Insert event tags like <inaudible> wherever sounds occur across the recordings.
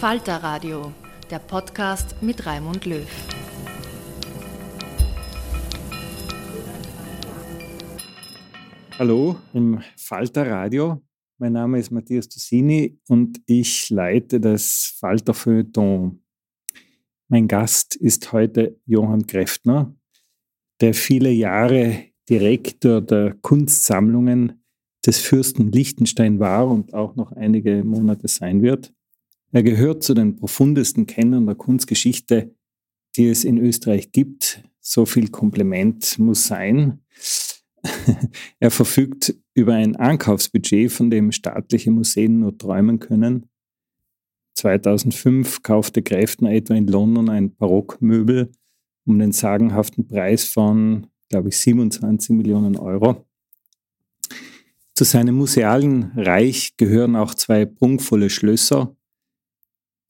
Falter Radio, der Podcast mit Raimund Löw. Hallo im Falter Radio. Mein Name ist Matthias Tussini und ich leite das Falter Feuilleton. Mein Gast ist heute Johann Kräftner, der viele Jahre Direktor der Kunstsammlungen des Fürsten Liechtenstein war und auch noch einige Monate sein wird. Er gehört zu den profundesten Kennern der Kunstgeschichte, die es in Österreich gibt. So viel Kompliment muss sein. <laughs> er verfügt über ein Ankaufsbudget, von dem staatliche Museen nur träumen können. 2005 kaufte Kräftner etwa in London ein Barockmöbel um den sagenhaften Preis von, glaube ich, 27 Millionen Euro. Zu seinem musealen Reich gehören auch zwei prunkvolle Schlösser,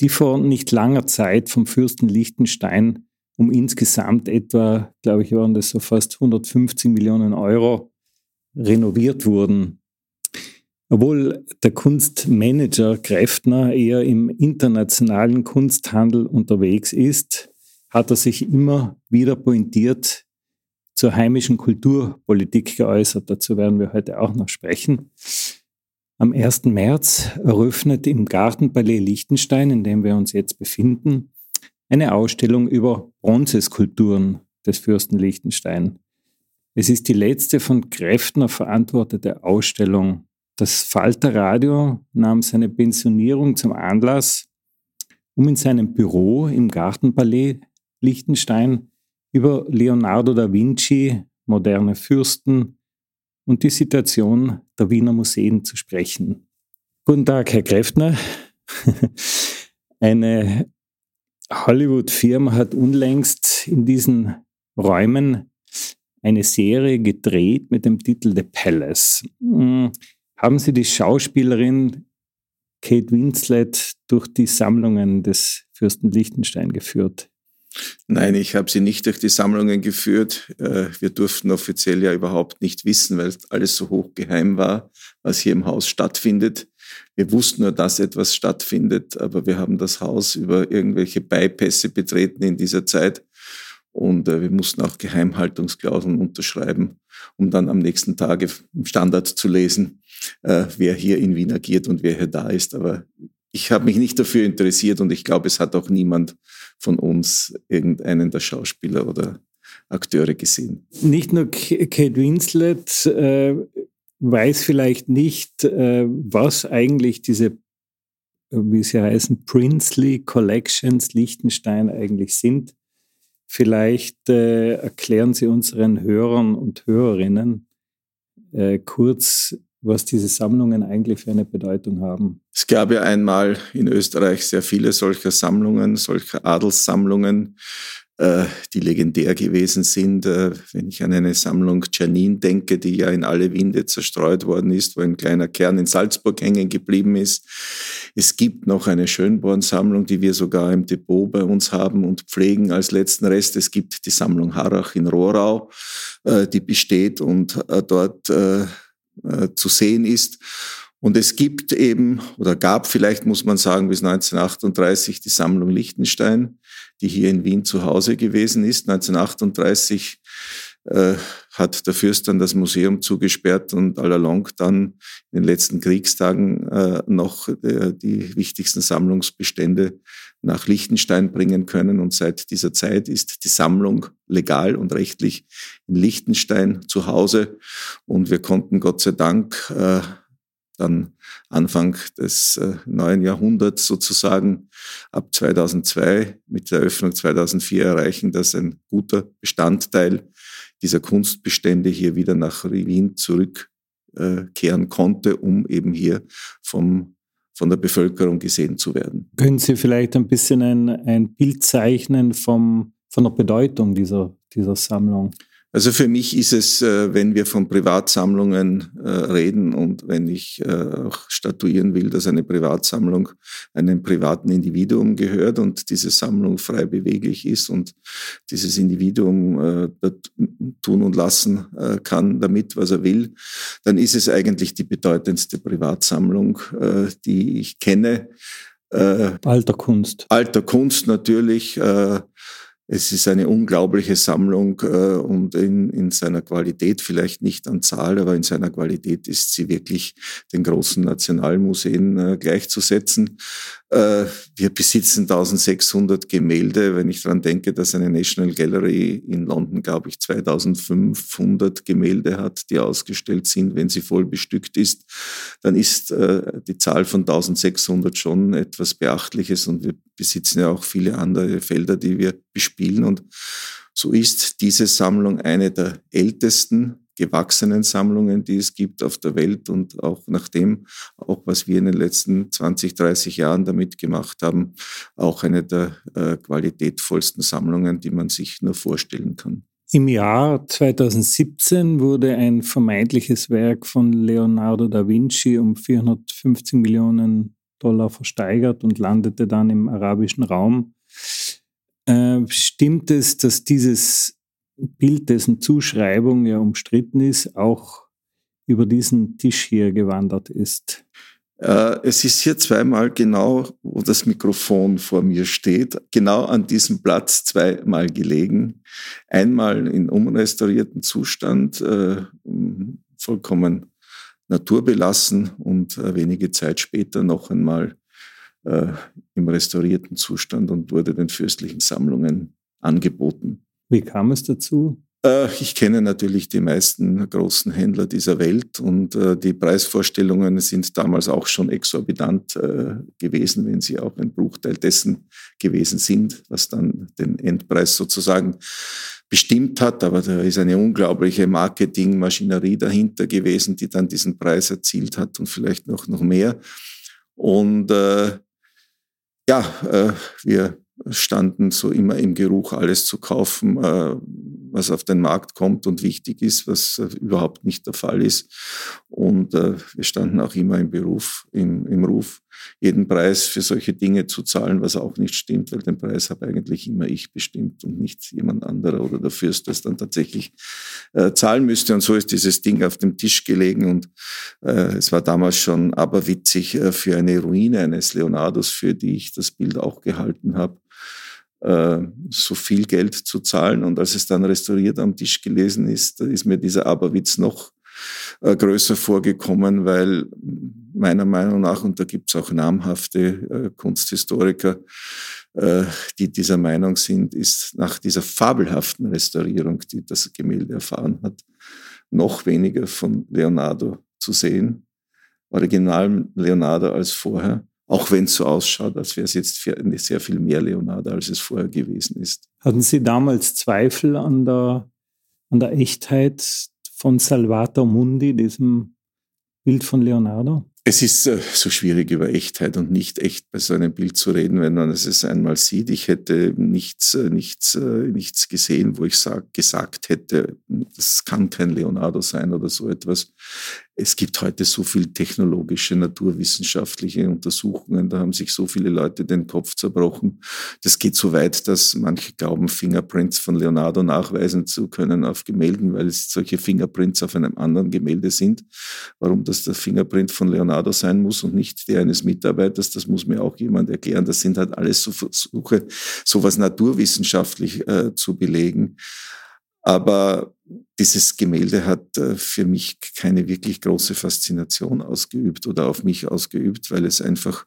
die vor nicht langer Zeit vom Fürsten Liechtenstein um insgesamt etwa, glaube ich, waren das so fast 150 Millionen Euro renoviert wurden. Obwohl der Kunstmanager Kräftner eher im internationalen Kunsthandel unterwegs ist, hat er sich immer wieder pointiert zur heimischen Kulturpolitik geäußert. Dazu werden wir heute auch noch sprechen. Am 1. März eröffnet im Gartenpalais Liechtenstein, in dem wir uns jetzt befinden, eine Ausstellung über Bronzeskulpturen des Fürsten Liechtenstein. Es ist die letzte von Kräftner verantwortete Ausstellung. Das Falter Radio nahm seine Pensionierung zum Anlass, um in seinem Büro im Gartenpalais Liechtenstein über Leonardo da Vinci, moderne Fürsten, und die Situation der Wiener Museen zu sprechen. Guten Tag, Herr Kräftner. <laughs> Eine Hollywood-Firma hat unlängst in diesen Räumen eine Serie gedreht mit dem Titel The Palace. Hm, haben Sie die Schauspielerin Kate Winslet durch die Sammlungen des Fürsten Liechtenstein geführt? Nein, ich habe sie nicht durch die Sammlungen geführt. Äh, wir durften offiziell ja überhaupt nicht wissen, weil alles so hochgeheim war, was hier im Haus stattfindet. Wir wussten nur, dass etwas stattfindet, aber wir haben das Haus über irgendwelche Bypässe betreten in dieser Zeit. Und äh, wir mussten auch Geheimhaltungsklauseln unterschreiben, um dann am nächsten Tag im Standard zu lesen, äh, wer hier in Wien agiert und wer hier da ist. Aber ich habe mich nicht dafür interessiert und ich glaube, es hat auch niemand von uns irgendeinen der Schauspieler oder Akteure gesehen. Nicht nur Kate Winslet äh, weiß vielleicht nicht, äh, was eigentlich diese, wie sie heißen, Princely Collections Liechtenstein eigentlich sind. Vielleicht äh, erklären Sie unseren Hörern und Hörerinnen äh, kurz, was diese Sammlungen eigentlich für eine Bedeutung haben. Es gab ja einmal in Österreich sehr viele solcher Sammlungen, solcher Adelssammlungen, äh, die legendär gewesen sind. Äh, wenn ich an eine Sammlung Janine denke, die ja in alle Winde zerstreut worden ist, wo ein kleiner Kern in Salzburg hängen geblieben ist. Es gibt noch eine Schönborn-Sammlung, die wir sogar im Depot bei uns haben und pflegen als letzten Rest. Es gibt die Sammlung Harrach in Rohrau, äh, die besteht und dort äh, zu sehen ist. Und es gibt eben, oder gab vielleicht, muss man sagen, bis 1938 die Sammlung Liechtenstein, die hier in Wien zu Hause gewesen ist. 1938 äh, hat der Fürst dann das Museum zugesperrt und allalong dann in den letzten Kriegstagen äh, noch äh, die wichtigsten Sammlungsbestände nach Liechtenstein bringen können. Und seit dieser Zeit ist die Sammlung legal und rechtlich in Liechtenstein zu Hause. Und wir konnten Gott sei Dank äh, dann Anfang des äh, neuen Jahrhunderts sozusagen ab 2002 mit der Eröffnung 2004 erreichen, dass ein guter Bestandteil dieser Kunstbestände hier wieder nach Wien zurückkehren konnte, um eben hier vom von der Bevölkerung gesehen zu werden. Können Sie vielleicht ein bisschen ein, ein Bild zeichnen vom, von der Bedeutung dieser, dieser Sammlung? Also für mich ist es, äh, wenn wir von Privatsammlungen äh, reden und wenn ich äh, auch statuieren will, dass eine Privatsammlung einem privaten Individuum gehört und diese Sammlung frei beweglich ist und dieses Individuum tun und lassen kann damit, was er will, dann ist es eigentlich die bedeutendste Privatsammlung, die ich kenne. Alter Kunst. Alter Kunst natürlich. Es ist eine unglaubliche Sammlung äh, und in, in seiner Qualität, vielleicht nicht an Zahl, aber in seiner Qualität ist sie wirklich den großen Nationalmuseen äh, gleichzusetzen. Äh, wir besitzen 1600 Gemälde. Wenn ich daran denke, dass eine National Gallery in London, glaube ich, 2500 Gemälde hat, die ausgestellt sind, wenn sie voll bestückt ist, dann ist äh, die Zahl von 1600 schon etwas Beachtliches und wir besitzen ja auch viele andere Felder, die wir bespielen und so ist diese Sammlung eine der ältesten gewachsenen Sammlungen, die es gibt auf der Welt und auch nach dem, auch was wir in den letzten 20, 30 Jahren damit gemacht haben, auch eine der äh, qualitätvollsten Sammlungen, die man sich nur vorstellen kann. Im Jahr 2017 wurde ein vermeintliches Werk von Leonardo da Vinci um 450 Millionen Dollar versteigert und landete dann im arabischen Raum. Äh, stimmt es, dass dieses Bild, dessen Zuschreibung ja umstritten ist, auch über diesen Tisch hier gewandert ist? Äh, es ist hier zweimal genau, wo das Mikrofon vor mir steht, genau an diesem Platz zweimal gelegen. Einmal in umrestaurierten Zustand, äh, vollkommen naturbelassen und äh, wenige Zeit später noch einmal im restaurierten Zustand und wurde den fürstlichen Sammlungen angeboten. Wie kam es dazu? Äh, ich kenne natürlich die meisten großen Händler dieser Welt und äh, die Preisvorstellungen sind damals auch schon exorbitant äh, gewesen, wenn sie auch ein Bruchteil dessen gewesen sind, was dann den Endpreis sozusagen bestimmt hat. Aber da ist eine unglaubliche Marketingmaschinerie dahinter gewesen, die dann diesen Preis erzielt hat und vielleicht noch, noch mehr. Und äh, ja, äh, wir standen so immer im Geruch, alles zu kaufen, äh, was auf den Markt kommt und wichtig ist, was äh, überhaupt nicht der Fall ist. Und äh, wir standen auch immer im Beruf, im, im Ruf, jeden Preis für solche Dinge zu zahlen, was auch nicht stimmt, weil den Preis habe eigentlich immer ich bestimmt und nicht jemand anderer oder der Fürst, das dann tatsächlich äh, zahlen müsste. Und so ist dieses Ding auf dem Tisch gelegen und äh, es war damals schon aberwitzig äh, für eine Ruine eines Leonardos, für die ich das Bild auch gehalten habe so viel Geld zu zahlen. Und als es dann restauriert am Tisch gelesen ist, ist mir dieser Aberwitz noch äh, größer vorgekommen, weil meiner Meinung nach, und da gibt es auch namhafte äh, Kunsthistoriker, äh, die dieser Meinung sind, ist nach dieser fabelhaften Restaurierung, die das Gemälde erfahren hat, noch weniger von Leonardo zu sehen. Original Leonardo als vorher, auch wenn es so ausschaut, als wäre es jetzt sehr viel mehr Leonardo, als es vorher gewesen ist. Hatten Sie damals Zweifel an der, an der Echtheit von Salvator Mundi, diesem Bild von Leonardo? Es ist äh, so schwierig über Echtheit und nicht echt bei so einem Bild zu reden, wenn man es einmal sieht. Ich hätte nichts, äh, nichts, äh, nichts gesehen, wo ich sag, gesagt hätte, das kann kein Leonardo sein oder so etwas es gibt heute so viel technologische, naturwissenschaftliche Untersuchungen, da haben sich so viele Leute den Kopf zerbrochen. Das geht so weit, dass manche glauben, Fingerprints von Leonardo nachweisen zu können auf Gemälden, weil es solche Fingerprints auf einem anderen Gemälde sind. Warum das der Fingerprint von Leonardo sein muss und nicht der eines Mitarbeiters, das muss mir auch jemand erklären. Das sind halt alles so Versuche, sowas naturwissenschaftlich äh, zu belegen. Aber dieses Gemälde hat äh, für mich keine wirklich große Faszination ausgeübt oder auf mich ausgeübt, weil es einfach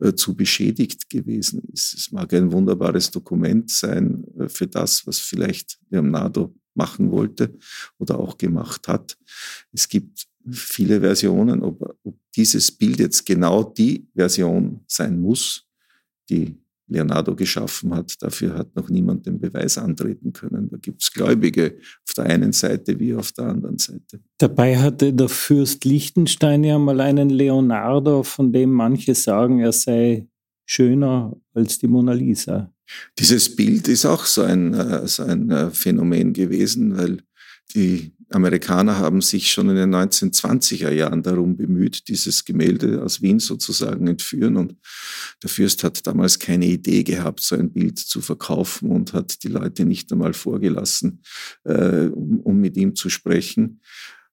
äh, zu beschädigt gewesen ist. Es mag ein wunderbares Dokument sein äh, für das, was vielleicht Leonardo machen wollte oder auch gemacht hat. Es gibt viele Versionen, ob, ob dieses Bild jetzt genau die Version sein muss, die Leonardo geschaffen hat. Dafür hat noch niemand den Beweis antreten können. Da gibt es Gläubige auf der einen Seite wie auf der anderen Seite. Dabei hatte der Fürst Liechtenstein ja mal einen Leonardo, von dem manche sagen, er sei schöner als die Mona Lisa. Dieses Bild ist auch so ein, äh, so ein äh, Phänomen gewesen, weil die Amerikaner haben sich schon in den 1920er Jahren darum bemüht, dieses Gemälde aus Wien sozusagen entführen. Und der Fürst hat damals keine Idee gehabt, so ein Bild zu verkaufen und hat die Leute nicht einmal vorgelassen, äh, um, um mit ihm zu sprechen.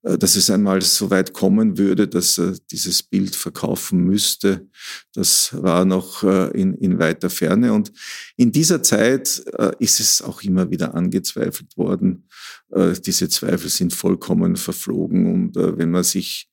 Äh, dass es einmal so weit kommen würde, dass er dieses Bild verkaufen müsste. Das war noch äh, in, in weiter Ferne. Und in dieser Zeit äh, ist es auch immer wieder angezweifelt worden. Diese Zweifel sind vollkommen verflogen. Und wenn man sich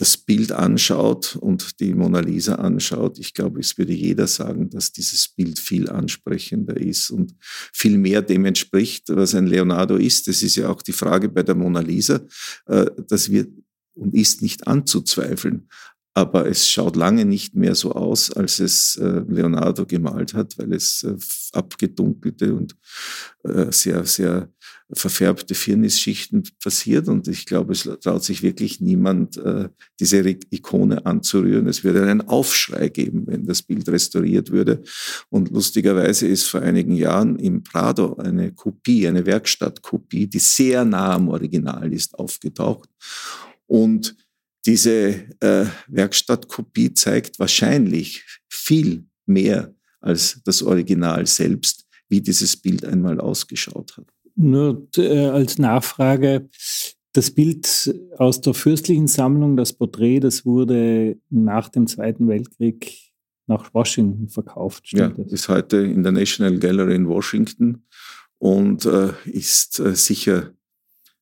das Bild anschaut und die Mona Lisa anschaut, ich glaube, es würde jeder sagen, dass dieses Bild viel ansprechender ist und viel mehr dem entspricht, was ein Leonardo ist. Das ist ja auch die Frage bei der Mona Lisa, äh, dass wir und ist nicht anzuzweifeln. Aber es schaut lange nicht mehr so aus, als es äh, Leonardo gemalt hat, weil es äh, abgedunkelte und sehr, sehr verfärbte Firnisschichten passiert. Und ich glaube, es traut sich wirklich niemand, äh, diese Ikone anzurühren. Es würde einen Aufschrei geben, wenn das Bild restauriert würde. Und lustigerweise ist vor einigen Jahren im Prado eine Kopie, eine Werkstattkopie, die sehr nah am Original ist, aufgetaucht. Und diese äh, Werkstattkopie zeigt wahrscheinlich viel mehr als das Original selbst, wie dieses Bild einmal ausgeschaut hat. Nur äh, als Nachfrage, das Bild aus der fürstlichen Sammlung, das Porträt, das wurde nach dem Zweiten Weltkrieg nach Washington verkauft. Stimmt ja, das? ist heute in der National Gallery in Washington und äh, ist äh, sicher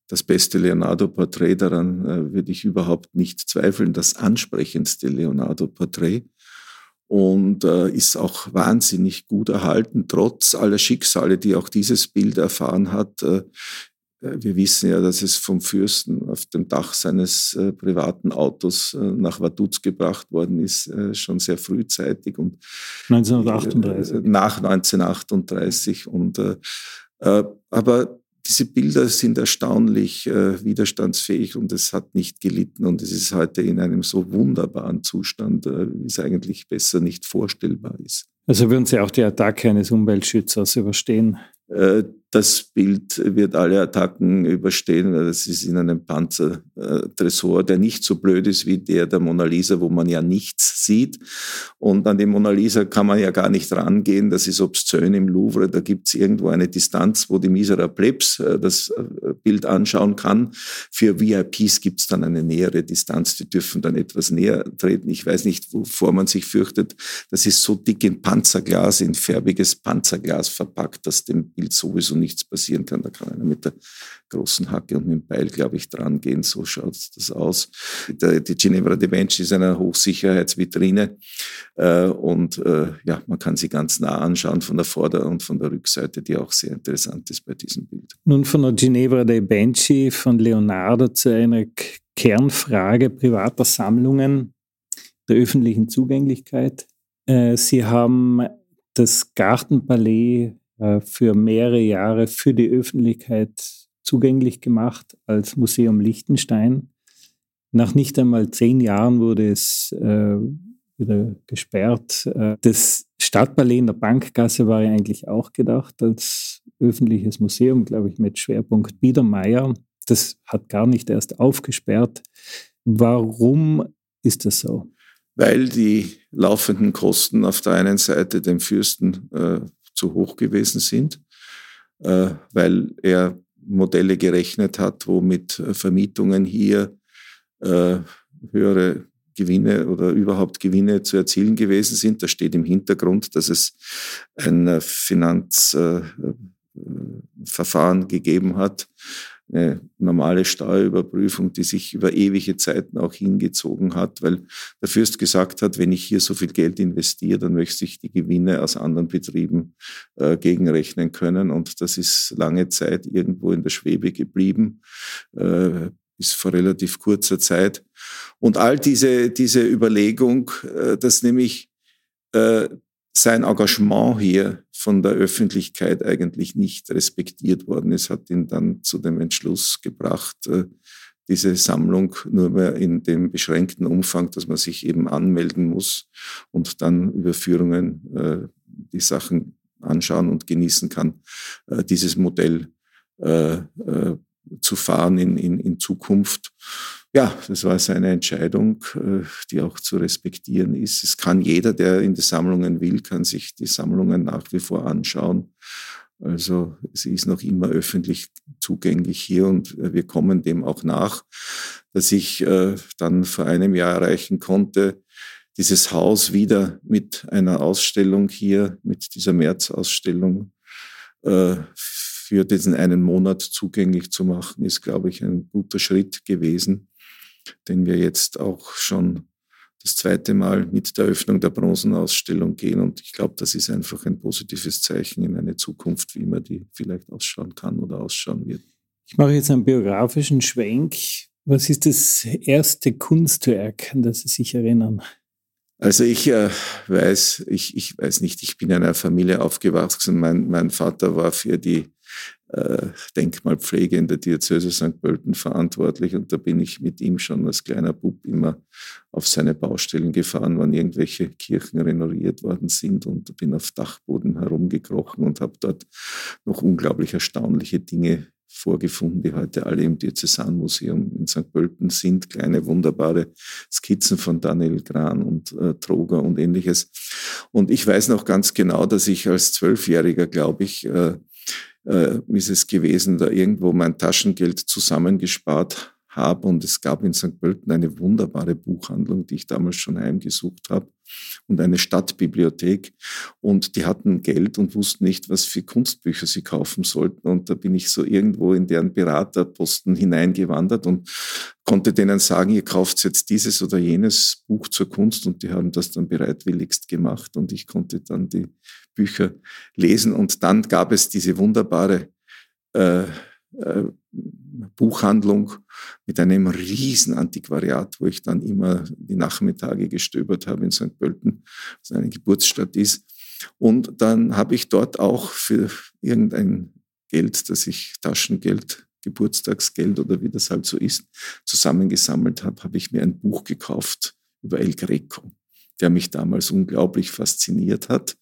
das beste Leonardo-Porträt. Daran äh, würde ich überhaupt nicht zweifeln. Das ansprechendste Leonardo-Porträt und äh, ist auch wahnsinnig gut erhalten, trotz aller Schicksale, die auch dieses Bild erfahren hat. Äh, äh, wir wissen ja, dass es vom Fürsten auf dem Dach seines äh, privaten Autos äh, nach Vaduz gebracht worden ist, äh, schon sehr frühzeitig und 1938. nach 1938 und aber diese Bilder sind erstaunlich äh, widerstandsfähig und es hat nicht gelitten und es ist heute in einem so wunderbaren Zustand, äh, wie es eigentlich besser nicht vorstellbar ist. Also würden Sie auch die Attacke eines Umweltschützers überstehen? Äh, das Bild wird alle Attacken überstehen, es ist in einem Panzertresor, der nicht so blöd ist wie der der Mona Lisa, wo man ja nichts sieht. Und an die Mona Lisa kann man ja gar nicht rangehen. Das ist obszön im Louvre. Da gibt es irgendwo eine Distanz, wo die Misera Plebs äh, das äh, Bild anschauen kann. Für VIPs gibt es dann eine nähere Distanz. Die dürfen dann etwas näher treten. Ich weiß nicht, wovor man sich fürchtet. Das ist so dick in Panzerglas, in färbiges Panzerglas verpackt, dass dem Bild sowieso nichts passieren kann. Da kann einer mit der großen Hacke und mit dem Beil, glaube ich, dran gehen. So schaut das aus. Die Ginevra de Bench ist eine Hochsicherheitsvitrine äh, und äh, ja, man kann sie ganz nah anschauen von der Vorder- und von der Rückseite, die auch sehr interessant ist bei diesem Bild. Nun von der Ginevra de Benci von Leonardo zu einer Kernfrage privater Sammlungen der öffentlichen Zugänglichkeit. Äh, Sie haben das Gartenpalais für mehrere Jahre für die Öffentlichkeit zugänglich gemacht als Museum Liechtenstein. Nach nicht einmal zehn Jahren wurde es äh, wieder gesperrt. Das Stadtpalais in der Bankgasse war ja eigentlich auch gedacht als öffentliches Museum, glaube ich, mit Schwerpunkt Biedermeier. Das hat gar nicht erst aufgesperrt. Warum ist das so? weil die laufenden Kosten auf der einen Seite dem Fürsten äh, zu hoch gewesen sind, äh, weil er Modelle gerechnet hat, wo mit äh, Vermietungen hier äh, höhere Gewinne oder überhaupt Gewinne zu erzielen gewesen sind. Da steht im Hintergrund, dass es ein äh, Finanzverfahren äh, gegeben hat, eine normale Steuerüberprüfung, die sich über ewige Zeiten auch hingezogen hat, weil der Fürst gesagt hat, wenn ich hier so viel Geld investiere, dann möchte ich die Gewinne aus anderen Betrieben äh, gegenrechnen können. Und das ist lange Zeit irgendwo in der Schwebe geblieben, äh, bis vor relativ kurzer Zeit. Und all diese, diese Überlegung, äh, dass nämlich äh, sein Engagement hier von der Öffentlichkeit eigentlich nicht respektiert worden ist, hat ihn dann zu dem Entschluss gebracht, äh, diese Sammlung nur mehr in dem beschränkten Umfang, dass man sich eben anmelden muss und dann über Führungen äh, die Sachen anschauen und genießen kann, äh, dieses Modell zu fahren in, in, in Zukunft ja, das war seine Entscheidung, äh, die auch zu respektieren ist. Es kann jeder, der in die Sammlungen will, kann sich die Sammlungen nach wie vor anschauen. Also sie ist noch immer öffentlich zugänglich hier und wir kommen dem auch nach, dass ich äh, dann vor einem Jahr erreichen konnte, dieses Haus wieder mit einer Ausstellung hier, mit dieser März-Ausstellung äh, für diesen einen Monat zugänglich zu machen, ist, glaube ich, ein guter Schritt gewesen den wir jetzt auch schon das zweite Mal mit der Öffnung der Bronzenausstellung gehen. Und ich glaube, das ist einfach ein positives Zeichen in eine Zukunft, wie man die vielleicht ausschauen kann oder ausschauen wird. Ich mache jetzt einen biografischen Schwenk. Was ist das erste Kunstwerk, an das Sie sich erinnern? Also ich äh, weiß, ich, ich weiß nicht, ich bin in einer Familie aufgewachsen. Mein, mein Vater war für die Denkmalpflege in der Diözese St. Pölten verantwortlich und da bin ich mit ihm schon als kleiner Bub immer auf seine Baustellen gefahren, wann irgendwelche Kirchen renoviert worden sind und bin auf Dachboden herumgekrochen und habe dort noch unglaublich erstaunliche Dinge vorgefunden, die heute alle im Diözesanmuseum in St. Pölten sind. Kleine, wunderbare Skizzen von Daniel Gran und äh, Troger und ähnliches. Und ich weiß noch ganz genau, dass ich als Zwölfjähriger, glaube ich, äh, äh, ist es gewesen, da irgendwo mein Taschengeld zusammengespart habe. Und es gab in St. Pölten eine wunderbare Buchhandlung, die ich damals schon heimgesucht habe und eine Stadtbibliothek. Und die hatten Geld und wussten nicht, was für Kunstbücher sie kaufen sollten. Und da bin ich so irgendwo in deren Beraterposten hineingewandert und konnte denen sagen, ihr kauft jetzt dieses oder jenes Buch zur Kunst. Und die haben das dann bereitwilligst gemacht. Und ich konnte dann die Bücher lesen. Und dann gab es diese wunderbare äh, äh, Buchhandlung mit einem riesen Antiquariat, wo ich dann immer die Nachmittage gestöbert habe in St. Pölten, was eine Geburtsstadt ist. Und dann habe ich dort auch für irgendein Geld, das ich Taschengeld, Geburtstagsgeld oder wie das halt so ist, zusammengesammelt habe, habe ich mir ein Buch gekauft über El Greco der mich damals unglaublich fasziniert hat.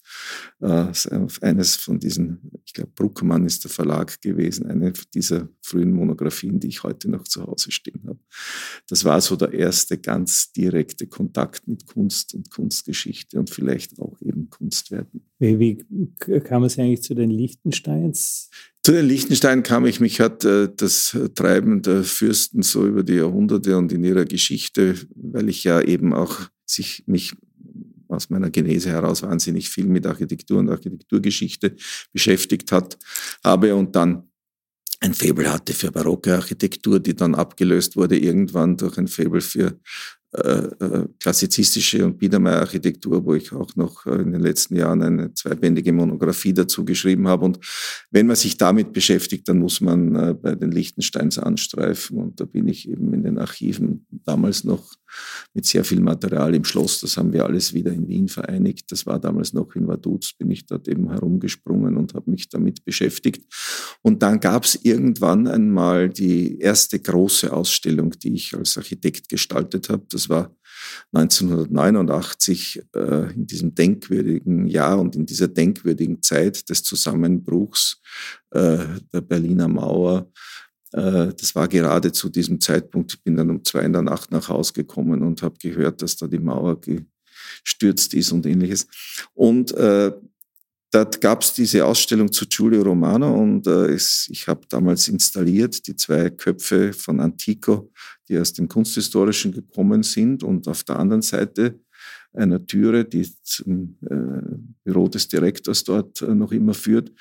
Äh, eines von diesen, ich glaube, Bruckmann ist der Verlag gewesen, eine dieser frühen Monographien, die ich heute noch zu Hause stehen habe. Das war so der erste ganz direkte Kontakt mit Kunst und Kunstgeschichte und vielleicht auch eben Kunstwerken. Wie, wie kam es eigentlich zu den Liechtensteins? Zu den Liechtensteinen kam ich, mich hat äh, das Treiben der Fürsten so über die Jahrhunderte und in ihrer Geschichte, weil ich ja eben auch sich mich aus meiner Genese heraus wahnsinnig viel mit Architektur und Architekturgeschichte beschäftigt hat, habe und dann ein Faible hatte für barocke Architektur, die dann abgelöst wurde irgendwann durch ein Faible für klassizistische und Biedermeier-Architektur, wo ich auch noch äh, in den letzten Jahren eine zweibändige Monographie dazu geschrieben habe. Und wenn man sich damit beschäftigt, dann muss man bei den Lichtensteins anstreifen. Und da bin ich eben in den Archiven damals noch mit sehr viel Material im Schloss. Das haben wir alles wieder in Wien vereinigt. Das war damals noch in Vaduz, bin ich dort eben herumgesprungen und habe mich damit beschäftigt. Und dann gab es irgendwann einmal die erste große Ausstellung, die ich als Architekt gestaltet habe das war 1989 äh, in diesem denkwürdigen Jahr und in dieser denkwürdigen Zeit des Zusammenbruchs äh, der Berliner Mauer. Äh, das war gerade zu diesem Zeitpunkt, ich bin dann um zwei in der Nacht nach Hause gekommen und habe gehört, dass da die Mauer gestürzt ist und ähnliches. Und äh, Dort gab es diese Ausstellung zu Giulio Romano und äh, es, ich habe damals installiert die zwei Köpfe von Antico, die aus dem Kunsthistorischen gekommen sind und auf der anderen Seite einer Türe, die zum äh, Büro des Direktors dort äh, noch immer führt.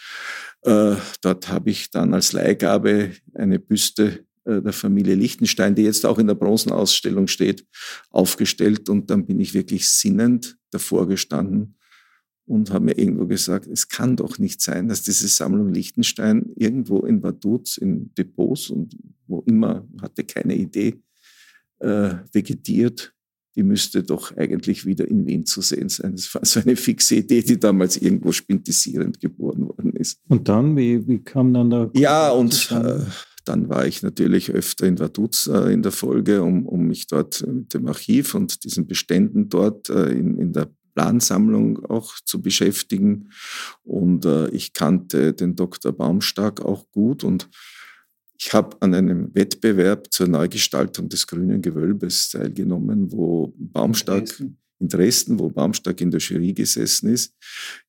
Äh, dort habe ich dann als Leihgabe eine Büste äh, der Familie Lichtenstein, die jetzt auch in der Bronzenausstellung steht, aufgestellt und dann bin ich wirklich sinnend davor gestanden und habe mir irgendwo gesagt, es kann doch nicht sein, dass diese Sammlung Liechtenstein irgendwo in Vaduz, in Depots und wo immer, hatte keine Idee, äh, vegetiert. Die müsste doch eigentlich wieder in Wien zu sehen sein. Das war so eine fixe Idee, die damals irgendwo spintisierend geboren worden ist. Und dann, wie, wie kam dann da? Ja, und äh, dann war ich natürlich öfter in Vaduz äh, in der Folge, um, um mich dort mit dem Archiv und diesen Beständen dort äh, in, in der Plansammlung auch zu beschäftigen. Und äh, ich kannte den Dr. Baumstark auch gut und ich habe an einem Wettbewerb zur Neugestaltung des grünen Gewölbes teilgenommen, wo Baumstark Dresden, wo Baumstark in der Jury gesessen ist.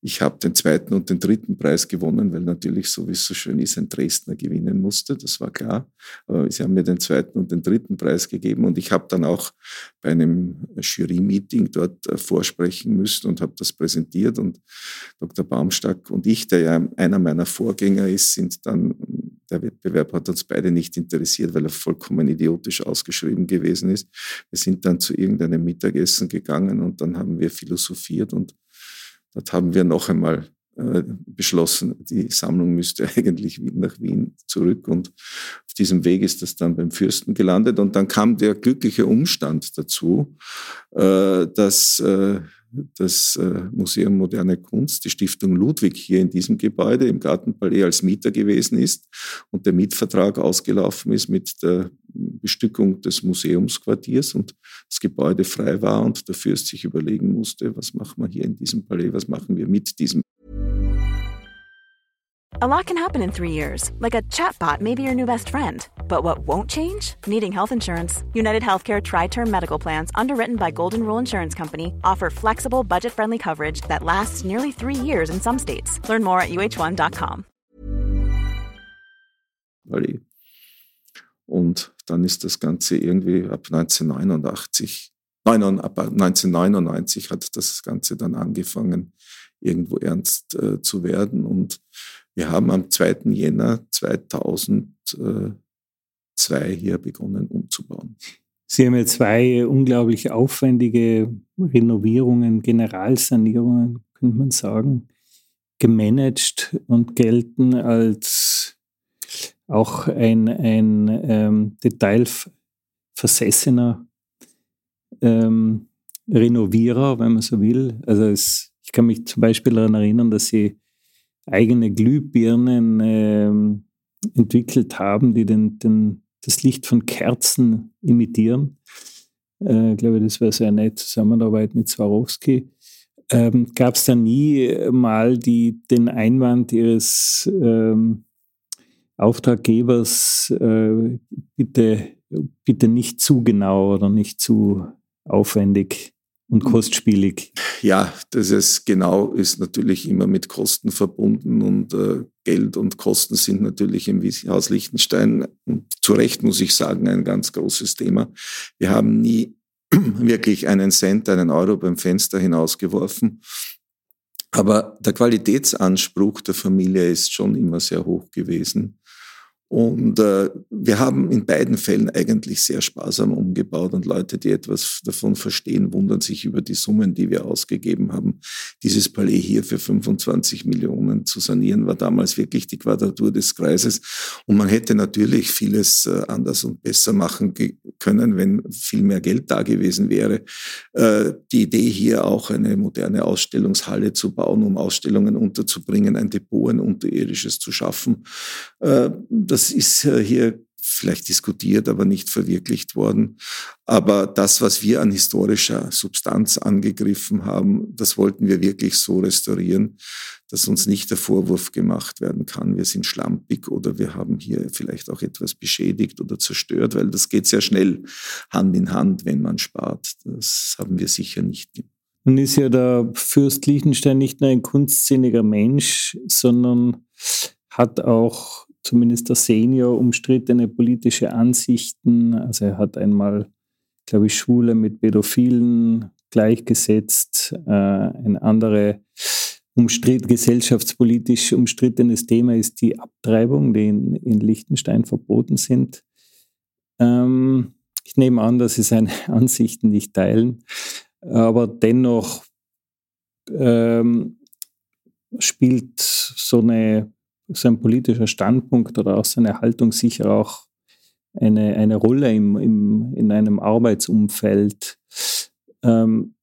Ich habe den zweiten und den dritten Preis gewonnen, weil natürlich, so wie es so schön ist, ein Dresdner gewinnen musste, das war klar. Aber sie haben mir den zweiten und den dritten Preis gegeben und ich habe dann auch bei einem Jury-Meeting dort äh, vorsprechen müssen und habe das präsentiert und Dr. Baumstark und ich, der ja einer meiner Vorgänger ist, sind dann der Wettbewerb hat uns beide nicht interessiert, weil er vollkommen idiotisch ausgeschrieben gewesen ist. Wir sind dann zu irgendeinem Mittagessen gegangen und dann haben wir philosophiert und dort haben wir noch einmal äh, beschlossen, die Sammlung müsste <laughs> eigentlich nach Wien zurück und auf diesem Weg ist das dann beim Fürsten gelandet und dann kam der glückliche Umstand dazu, äh, dass äh, das äh, Museum Moderne Kunst, die Stiftung Ludwig hier in diesem Gebäude im Gartenpalais als Mieter gewesen ist und der Mietvertrag ausgelaufen ist mit der Bestückung des Museumsquartiers und das Gebäude frei war und der Fürst sich überlegen musste, was machen wir hier in diesem Palais, was machen wir mit diesem A lot can happen in three years, like a chatbot may be your new best friend. But what won't change? Needing health insurance. United Healthcare Tri Term Medical Plans, underwritten by Golden Rule Insurance Company, offer flexible, budget friendly coverage that lasts nearly three years in some states. Learn more at uh1.com. Und dann ist das Ganze irgendwie ab 1989, nein, ab 1999 hat das Ganze dann angefangen, irgendwo ernst äh, zu werden. Und wir haben am 2. Jänner 2002 hier begonnen umzubauen. Sie haben ja zwei unglaublich aufwendige Renovierungen, Generalsanierungen, könnte man sagen, gemanagt und gelten als auch ein, ein ähm, detailversessener ähm, Renovierer, wenn man so will. Also es, ich kann mich zum Beispiel daran erinnern, dass Sie eigene Glühbirnen äh, entwickelt haben, die den, den, das Licht von Kerzen imitieren. Äh, ich glaube, das war so eine Zusammenarbeit mit Swarovski. Ähm, Gab es da nie mal die, den Einwand Ihres ähm, Auftraggebers, äh, bitte, bitte nicht zu genau oder nicht zu aufwendig und hm. kostspielig. Ja, das ist genau, ist natürlich immer mit Kosten verbunden und äh, Geld und Kosten sind natürlich im Haus Liechtenstein, zu Recht muss ich sagen, ein ganz großes Thema. Wir haben nie <clears throat> wirklich einen Cent, einen Euro beim Fenster hinausgeworfen. Aber der Qualitätsanspruch der Familie ist schon immer sehr hoch gewesen. Und äh, wir haben in beiden Fällen eigentlich sehr sparsam umgebaut und Leute, die etwas davon verstehen, wundern sich über die Summen, die wir ausgegeben haben. Dieses Palais hier für 25 Millionen zu sanieren, war damals wirklich die Quadratur des Kreises. Und man hätte natürlich vieles äh, anders und besser machen können, wenn viel mehr Geld da gewesen wäre. Äh, die Idee hier auch eine moderne Ausstellungshalle zu bauen, um Ausstellungen unterzubringen, ein Depot, ein unterirdisches zu schaffen. Äh, das ist äh, hier vielleicht diskutiert, aber nicht verwirklicht worden. Aber das, was wir an historischer Substanz angegriffen haben, das wollten wir wirklich so restaurieren, dass uns nicht der Vorwurf gemacht werden kann, wir sind schlampig oder wir haben hier vielleicht auch etwas beschädigt oder zerstört, weil das geht sehr schnell Hand in Hand, wenn man spart. Das haben wir sicher nicht. Nun ist ja der Fürst Liechtenstein nicht nur ein kunstsinniger Mensch, sondern hat auch zumindest der Senior umstrittene politische Ansichten. Also er hat einmal, glaube ich, Schwule mit Pädophilen gleichgesetzt. Äh, ein anderes umstritt, gesellschaftspolitisch umstrittenes Thema ist die Abtreibung, die in, in Liechtenstein verboten sind. Ähm, ich nehme an, dass Sie seine <laughs> Ansichten nicht teilen, aber dennoch ähm, spielt so eine sein politischer Standpunkt oder auch seine Haltung sicher auch eine, eine Rolle im, im, in einem Arbeitsumfeld. Ähm,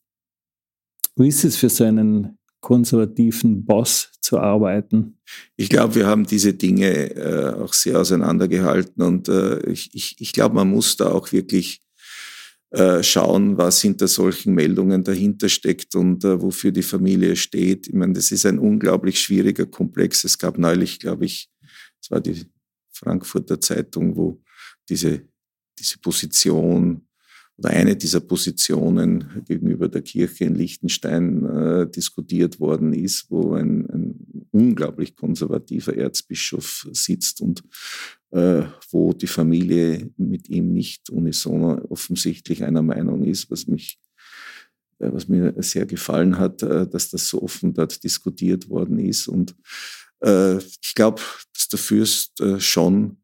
wie ist es für so einen konservativen Boss zu arbeiten? Ich glaube, wir haben diese Dinge äh, auch sehr auseinandergehalten und äh, ich, ich, ich glaube, man muss da auch wirklich äh, schauen, was hinter solchen Meldungen dahinter steckt und äh, wofür die Familie steht. Ich meine, das ist ein unglaublich schwieriger Komplex. Es gab neulich, glaube ich, es war die Frankfurter Zeitung, wo diese, diese Position oder eine dieser Positionen gegenüber der Kirche in Liechtenstein äh, diskutiert worden ist, wo ein, ein unglaublich konservativer Erzbischof sitzt und wo die Familie mit ihm nicht unisono offensichtlich einer Meinung ist, was mich äh, was mir sehr gefallen hat, äh, dass das so offen dort diskutiert worden ist. Und äh, ich glaube, dass der Fürst äh, schon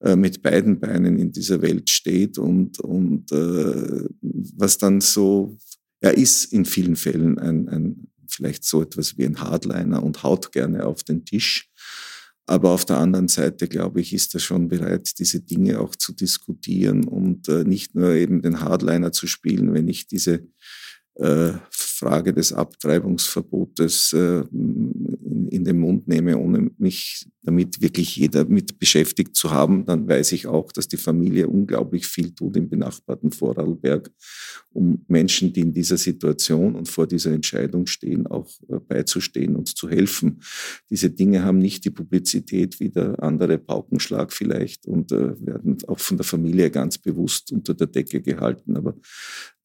äh, mit beiden Beinen in dieser Welt steht und, und äh, was dann so, er ist in vielen Fällen ein, ein, vielleicht so etwas wie ein Hardliner und haut gerne auf den Tisch. Aber auf der anderen Seite, glaube ich, ist er schon bereit, diese Dinge auch zu diskutieren und äh, nicht nur eben den Hardliner zu spielen, wenn ich diese äh, Frage des Abtreibungsverbotes äh, in, den Mund nehme, ohne mich damit wirklich jeder mit beschäftigt zu haben, dann weiß ich auch, dass die Familie unglaublich viel tut im benachbarten Vorarlberg, um Menschen, die in dieser Situation und vor dieser Entscheidung stehen, auch äh, beizustehen und zu helfen. Diese Dinge haben nicht die Publizität wie der andere Paukenschlag vielleicht und äh, werden auch von der Familie ganz bewusst unter der Decke gehalten. Aber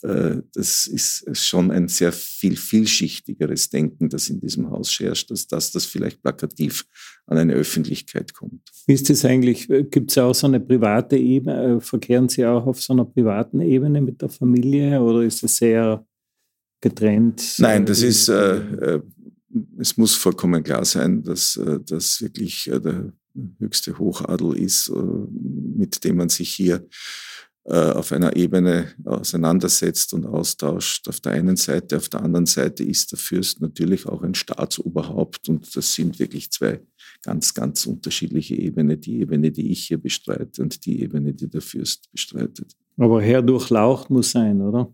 das ist schon ein sehr viel vielschichtigeres Denken, das in diesem Haus herrscht, als dass das vielleicht plakativ an eine Öffentlichkeit kommt. Wie ist das eigentlich? Gibt es auch so eine private Ebene? Äh, verkehren Sie auch auf so einer privaten Ebene mit der Familie oder ist es sehr getrennt? Nein, das ist, äh, äh, es muss vollkommen klar sein, dass äh, das wirklich äh, der höchste Hochadel ist, mit dem man sich hier äh, auf einer Ebene auseinandersetzt und austauscht. Auf der einen Seite, auf der anderen Seite ist der Fürst natürlich auch ein Staatsoberhaupt und das sind wirklich zwei ganz, ganz unterschiedliche Ebenen. Die Ebene, die ich hier bestreite und die Ebene, die der Fürst bestreitet. Aber Herr durchlaucht muss sein, oder?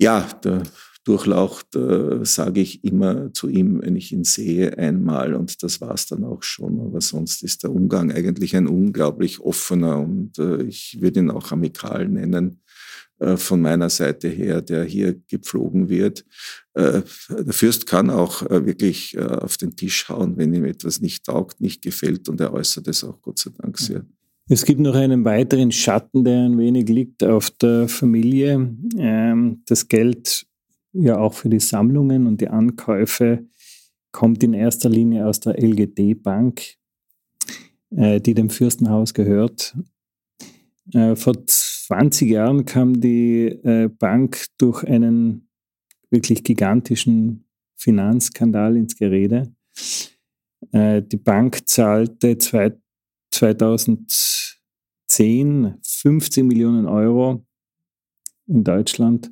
Ja, der durchlaucht, äh, sage ich immer zu ihm, wenn ich ihn sehe, einmal und das war es dann auch schon. Aber sonst ist der Umgang eigentlich ein unglaublich offener und äh, ich würde ihn auch amikal nennen äh, von meiner Seite her, der hier gepflogen wird. Äh, der Fürst kann auch äh, wirklich auf den Tisch hauen, wenn ihm etwas nicht taugt, nicht gefällt und er äußert es auch Gott sei Dank sehr. Es gibt noch einen weiteren Schatten, der ein wenig liegt auf der Familie. Ähm, das Geld ja auch für die Sammlungen und die Ankäufe kommt in erster Linie aus der LGD Bank, äh, die dem Fürstenhaus gehört. Äh, vor 20 Jahren kam die äh, Bank durch einen wirklich gigantischen Finanzskandal ins Gerede. Die Bank zahlte zwei, 2010 15 Millionen Euro in Deutschland,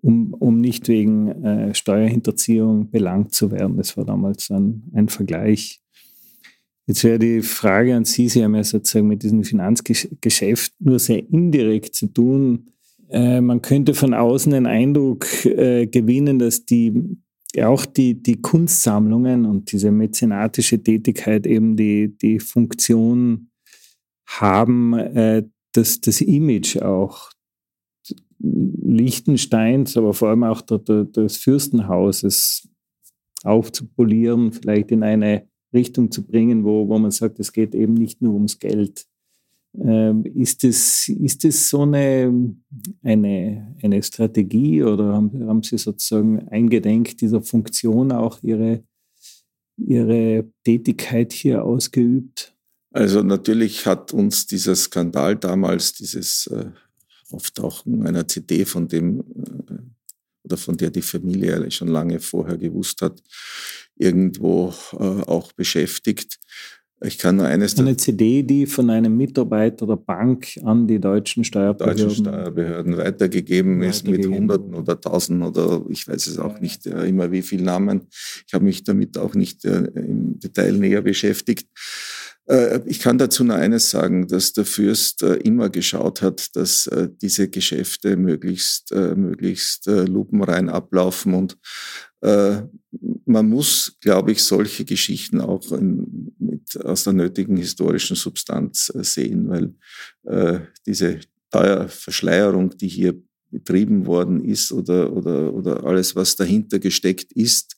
um, um nicht wegen äh, Steuerhinterziehung belangt zu werden. Das war damals ein, ein Vergleich. Jetzt wäre die Frage an Sie, Sie haben ja sozusagen mit diesem Finanzgeschäft nur sehr indirekt zu tun. Äh, man könnte von außen den Eindruck äh, gewinnen, dass die auch die, die Kunstsammlungen und diese mäzenatische Tätigkeit eben die, die Funktion haben, äh, dass das Image auch Liechtensteins, aber vor allem auch der, der, des Fürstenhauses aufzupolieren, vielleicht in eine Richtung zu bringen, wo, wo man sagt, es geht eben nicht nur ums Geld. Ähm, ist es ist das so eine, eine, eine Strategie oder haben, haben Sie sozusagen eingedenk dieser Funktion auch Ihre, Ihre Tätigkeit hier ausgeübt? Also natürlich hat uns dieser Skandal damals, dieses äh, Auftauchen einer CD, von dem äh, oder von der die Familie schon lange vorher gewusst hat, irgendwo äh, auch beschäftigt. Ich kann nur eines. Eine CD, die von einem Mitarbeiter der Bank an die deutschen Steuerbehörden, deutschen Steuerbehörden weitergegeben, weitergegeben ist mit Hunderten oder Tausenden oder ich weiß es auch nicht äh, immer wie viele Namen. Ich habe mich damit auch nicht im Detail näher beschäftigt. Äh, ich kann dazu nur eines sagen, dass der Fürst äh, immer geschaut hat, dass äh, diese Geschäfte möglichst, möglichst lupenrein ablaufen. Und man muss, glaube ich, solche Geschichten auch mit, aus der nötigen historischen Substanz sehen, weil diese Steuerverschleierung, die hier betrieben worden ist oder, oder, oder alles, was dahinter gesteckt ist,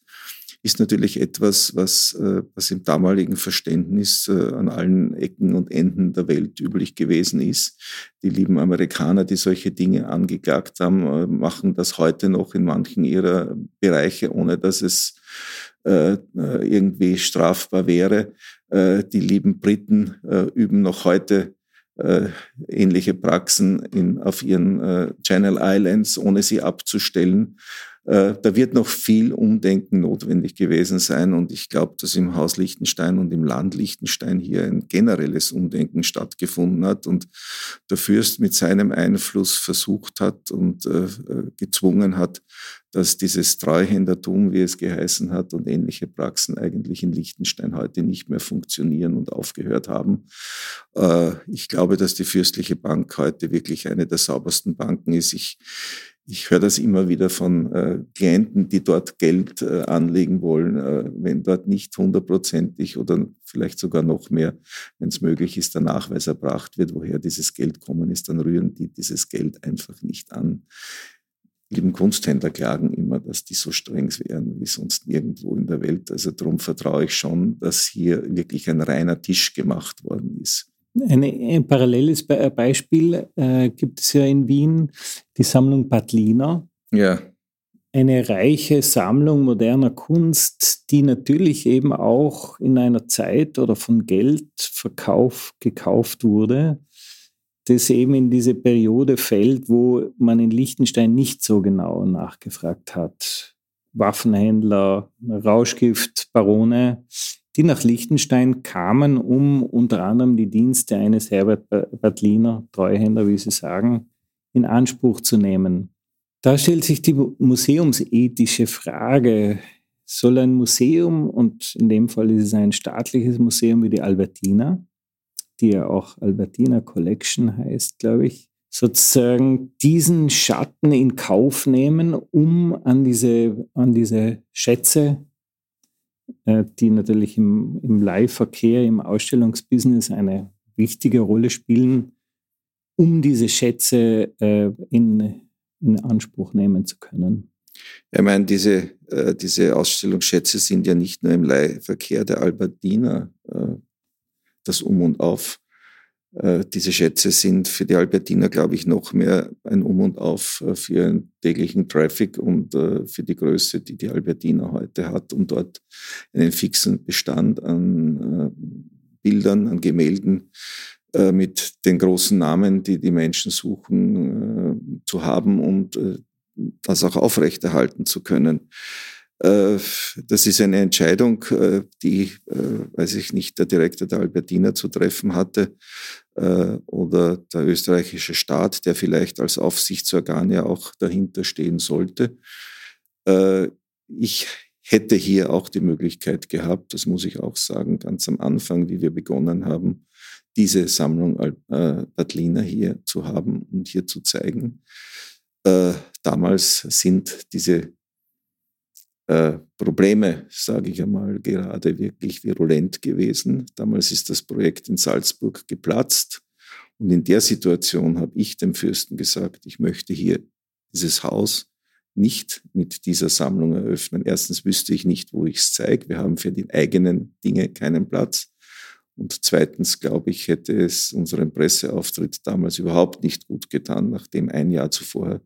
ist natürlich etwas, was, äh, was im damaligen Verständnis äh, an allen Ecken und Enden der Welt üblich gewesen ist. Die lieben Amerikaner, die solche Dinge angeklagt haben, äh, machen das heute noch in manchen ihrer Bereiche, ohne dass es irgendwie strafbar wäre. Die lieben Briten üben noch heute ähnliche Praxen in, auf ihren Channel Islands, ohne sie abzustellen. Äh, da wird noch viel Umdenken notwendig gewesen sein. Und ich glaube, dass im Haus Liechtenstein und im Land Liechtenstein hier ein generelles Umdenken stattgefunden hat und der Fürst mit seinem Einfluss versucht hat und äh, gezwungen hat, dass dieses Treuhändertum, wie es geheißen hat, und ähnliche Praxen eigentlich in Liechtenstein heute nicht mehr funktionieren und aufgehört haben. Äh, ich glaube, dass die Fürstliche Bank heute wirklich eine der saubersten Banken ist. Ich, ich höre das immer wieder von äh, Klienten, die dort Geld äh, anlegen wollen, äh, wenn dort nicht hundertprozentig oder vielleicht sogar noch mehr, wenn es möglich ist, der Nachweis erbracht wird, woher dieses Geld kommen ist, dann rühren die dieses Geld einfach nicht an. Lieben Kunsthändler klagen immer, dass die so streng wären wie sonst nirgendwo in der Welt. Also darum vertraue ich schon, dass hier wirklich ein reiner Tisch gemacht worden ist. Eine, ein paralleles Be Beispiel äh, gibt es ja in Wien, die Sammlung Badliner. Ja. Eine reiche Sammlung moderner Kunst, die natürlich eben auch in einer Zeit oder von Geldverkauf gekauft wurde, das eben in diese Periode fällt, wo man in Liechtenstein nicht so genau nachgefragt hat. Waffenhändler, Rauschgiftbarone, die nach Liechtenstein kamen, um unter anderem die Dienste eines Herbert Badliner, Treuhänder, wie Sie sagen, in Anspruch zu nehmen. Da stellt sich die museumsethische Frage, soll ein Museum, und in dem Fall ist es ein staatliches Museum wie die Albertina, die ja auch Albertina Collection heißt, glaube ich, sozusagen diesen Schatten in Kauf nehmen, um an diese, an diese Schätze die natürlich im, im Leihverkehr, im Ausstellungsbusiness eine wichtige Rolle spielen, um diese Schätze äh, in, in Anspruch nehmen zu können. Ich meine, diese, äh, diese Ausstellungsschätze sind ja nicht nur im Leihverkehr der Albertiner das Um und Auf, äh, diese Schätze sind für die Albertiner, glaube ich, noch mehr ein Um und Auf äh, für den täglichen Traffic und äh, für die Größe, die die Albertiner heute hat, um dort einen fixen Bestand an Bildern, an Gemälden äh, mit den großen Namen, die die Menschen suchen, äh, zu haben und äh, das auch aufrechterhalten zu können. Äh, das ist eine Entscheidung, äh, die, äh, weiß ich nicht, der Direktor der Albertina zu treffen hatte oder der österreichische Staat, der vielleicht als Aufsichtsorgan ja auch dahinter stehen sollte. Ich hätte hier auch die Möglichkeit gehabt, das muss ich auch sagen, ganz am Anfang, wie wir begonnen haben, diese Sammlung Badlina hier zu haben und hier zu zeigen. Damals sind diese äh, Probleme, sage ich einmal, gerade wirklich virulent gewesen. Damals ist das Projekt in Salzburg geplatzt. Und in der Situation habe ich dem Fürsten gesagt, ich möchte hier dieses Haus nicht mit dieser Sammlung eröffnen. Erstens wüsste ich nicht, wo ich es zeige. Wir haben für die eigenen Dinge keinen Platz. Und zweitens, glaube ich, hätte es unseren Presseauftritt damals überhaupt nicht gut getan, nachdem ein Jahr zuvor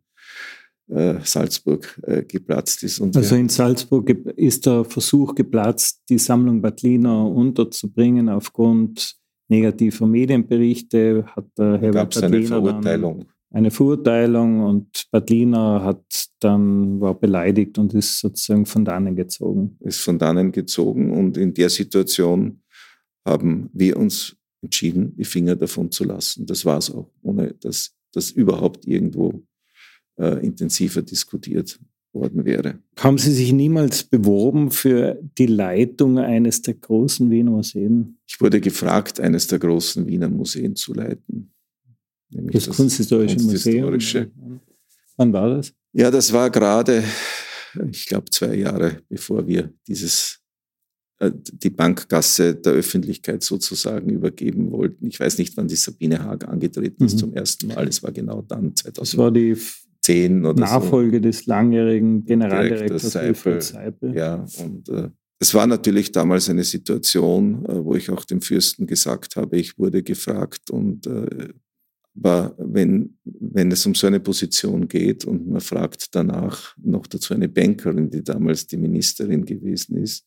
Salzburg äh, geplatzt ist. Also in Salzburg ist der Versuch geplatzt, die Sammlung Badliner unterzubringen aufgrund negativer Medienberichte. Hat der Herr Gab es eine Verurteilung? Eine Verurteilung und Badliner hat dann war beleidigt und ist sozusagen von dannen gezogen. Ist von dannen gezogen und in der Situation haben wir uns entschieden, die Finger davon zu lassen. Das war es auch, ohne dass das überhaupt irgendwo äh, intensiver diskutiert worden wäre. Haben Sie sich niemals beworben für die Leitung eines der großen Wiener Museen? Ich wurde gefragt, eines der großen Wiener Museen zu leiten. das, das Kunsthistorische, Kunsthistorische Museum. Wann war das? Ja, das war gerade, ich glaube, zwei Jahre bevor wir dieses äh, die Bankgasse der Öffentlichkeit sozusagen übergeben wollten. Ich weiß nicht, wann die Sabine Haag angetreten ist mhm. zum ersten Mal. Es war genau dann, 2000. Das war die 10 oder Nachfolge so. des langjährigen Generaldirektors Seipel. Seipel. Ja, und äh, es war natürlich damals eine Situation, äh, wo ich auch dem Fürsten gesagt habe, ich wurde gefragt und äh, aber wenn, wenn es um so eine Position geht und man fragt danach noch dazu eine Bankerin, die damals die Ministerin gewesen ist,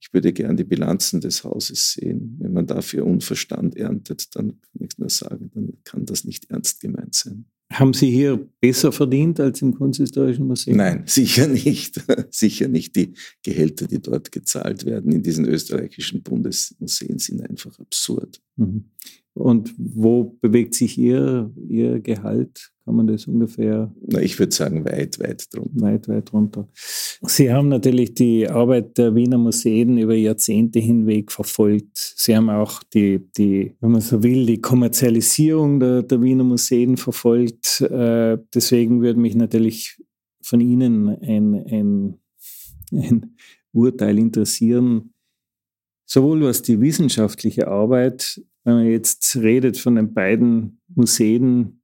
ich würde gern die Bilanzen des Hauses sehen. Wenn man dafür Unverstand erntet, dann kann ich nur sagen, dann kann das nicht ernst gemeint sein. Haben Sie hier besser verdient als im Kunsthistorischen Museum? Nein, <laughs> sicher nicht. sicher nicht. Die Gehälter, die dort gezahlt werden in diesen österreichischen Bundesmuseen, sind einfach absurd. Mhm. Und wo bewegt sich Ihr, Ihr Gehalt? Kann man das ungefähr? Na, ich würde sagen, weit, weit drunter. Weit, weit drunter. Sie haben natürlich die Arbeit der Wiener Museen über Jahrzehnte hinweg verfolgt. Sie haben auch die, die wenn man so will, die Kommerzialisierung der, der Wiener Museen verfolgt. Äh, deswegen würde mich natürlich von Ihnen ein, ein, ein Urteil interessieren, sowohl was die wissenschaftliche Arbeit wenn man jetzt redet von den beiden Museen,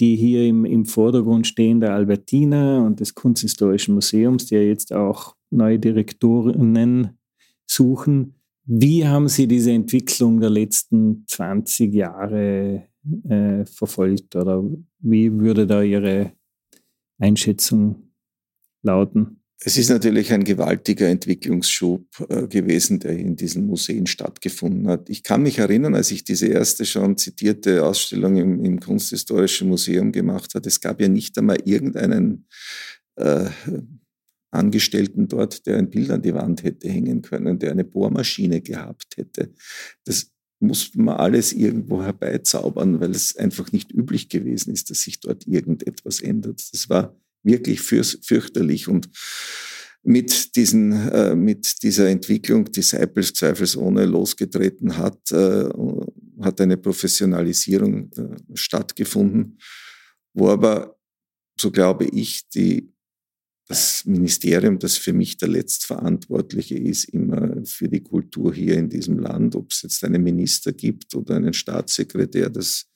die hier im, im Vordergrund stehen, der Albertina und des Kunsthistorischen Museums, die ja jetzt auch neue Direktorinnen suchen. Wie haben Sie diese Entwicklung der letzten 20 Jahre äh, verfolgt oder wie würde da Ihre Einschätzung lauten? Es ist natürlich ein gewaltiger Entwicklungsschub äh, gewesen, der in diesen Museen stattgefunden hat. Ich kann mich erinnern, als ich diese erste schon zitierte Ausstellung im, im Kunsthistorischen Museum gemacht habe, es gab ja nicht einmal irgendeinen äh, Angestellten dort, der ein Bild an die Wand hätte hängen können, der eine Bohrmaschine gehabt hätte. Das muss man alles irgendwo herbeizaubern, weil es einfach nicht üblich gewesen ist, dass sich dort irgendetwas ändert. Das war wirklich fürchterlich. Und mit, diesen, äh, mit dieser Entwicklung, die Seipels zweifelsohne losgetreten hat, äh, hat eine Professionalisierung äh, stattgefunden, wo aber, so glaube ich, die das Ministerium, das für mich der Letztverantwortliche ist, immer für die Kultur hier in diesem Land, ob es jetzt einen Minister gibt oder einen Staatssekretär, das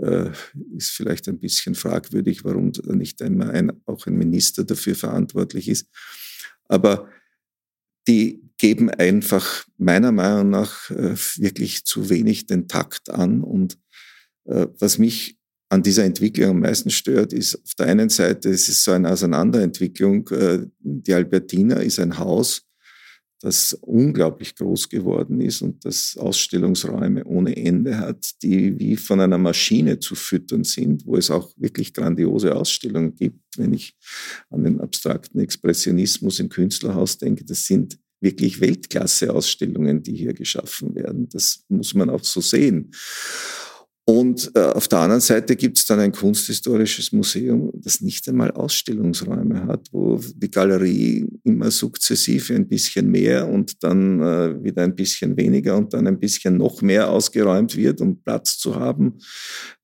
äh, ist vielleicht ein bisschen fragwürdig, warum nicht einmal ein, auch ein Minister dafür verantwortlich ist. Aber die geben einfach meiner Meinung nach äh, wirklich zu wenig den Takt an. Und äh, was mich an dieser Entwicklung am meisten stört, ist auf der einen Seite, es ist so eine Auseinanderentwicklung. Äh, die Albertina ist ein Haus, das unglaublich groß geworden ist und das Ausstellungsräume ohne Ende hat, die wie von einer Maschine zu füttern sind, wo es auch wirklich grandiose Ausstellungen gibt. Wenn ich an den abstrakten Expressionismus im Künstlerhaus denke, das sind wirklich Weltklasse-Ausstellungen, die hier geschaffen werden. Das muss man auch so sehen. Und äh, auf der anderen Seite gibt es dann ein kunsthistorisches Museum, das nicht einmal Ausstellungsräume hat, wo die Galerie immer sukzessive ein bisschen mehr und dann äh, wieder ein bisschen weniger und dann ein bisschen noch mehr ausgeräumt wird, um Platz zu haben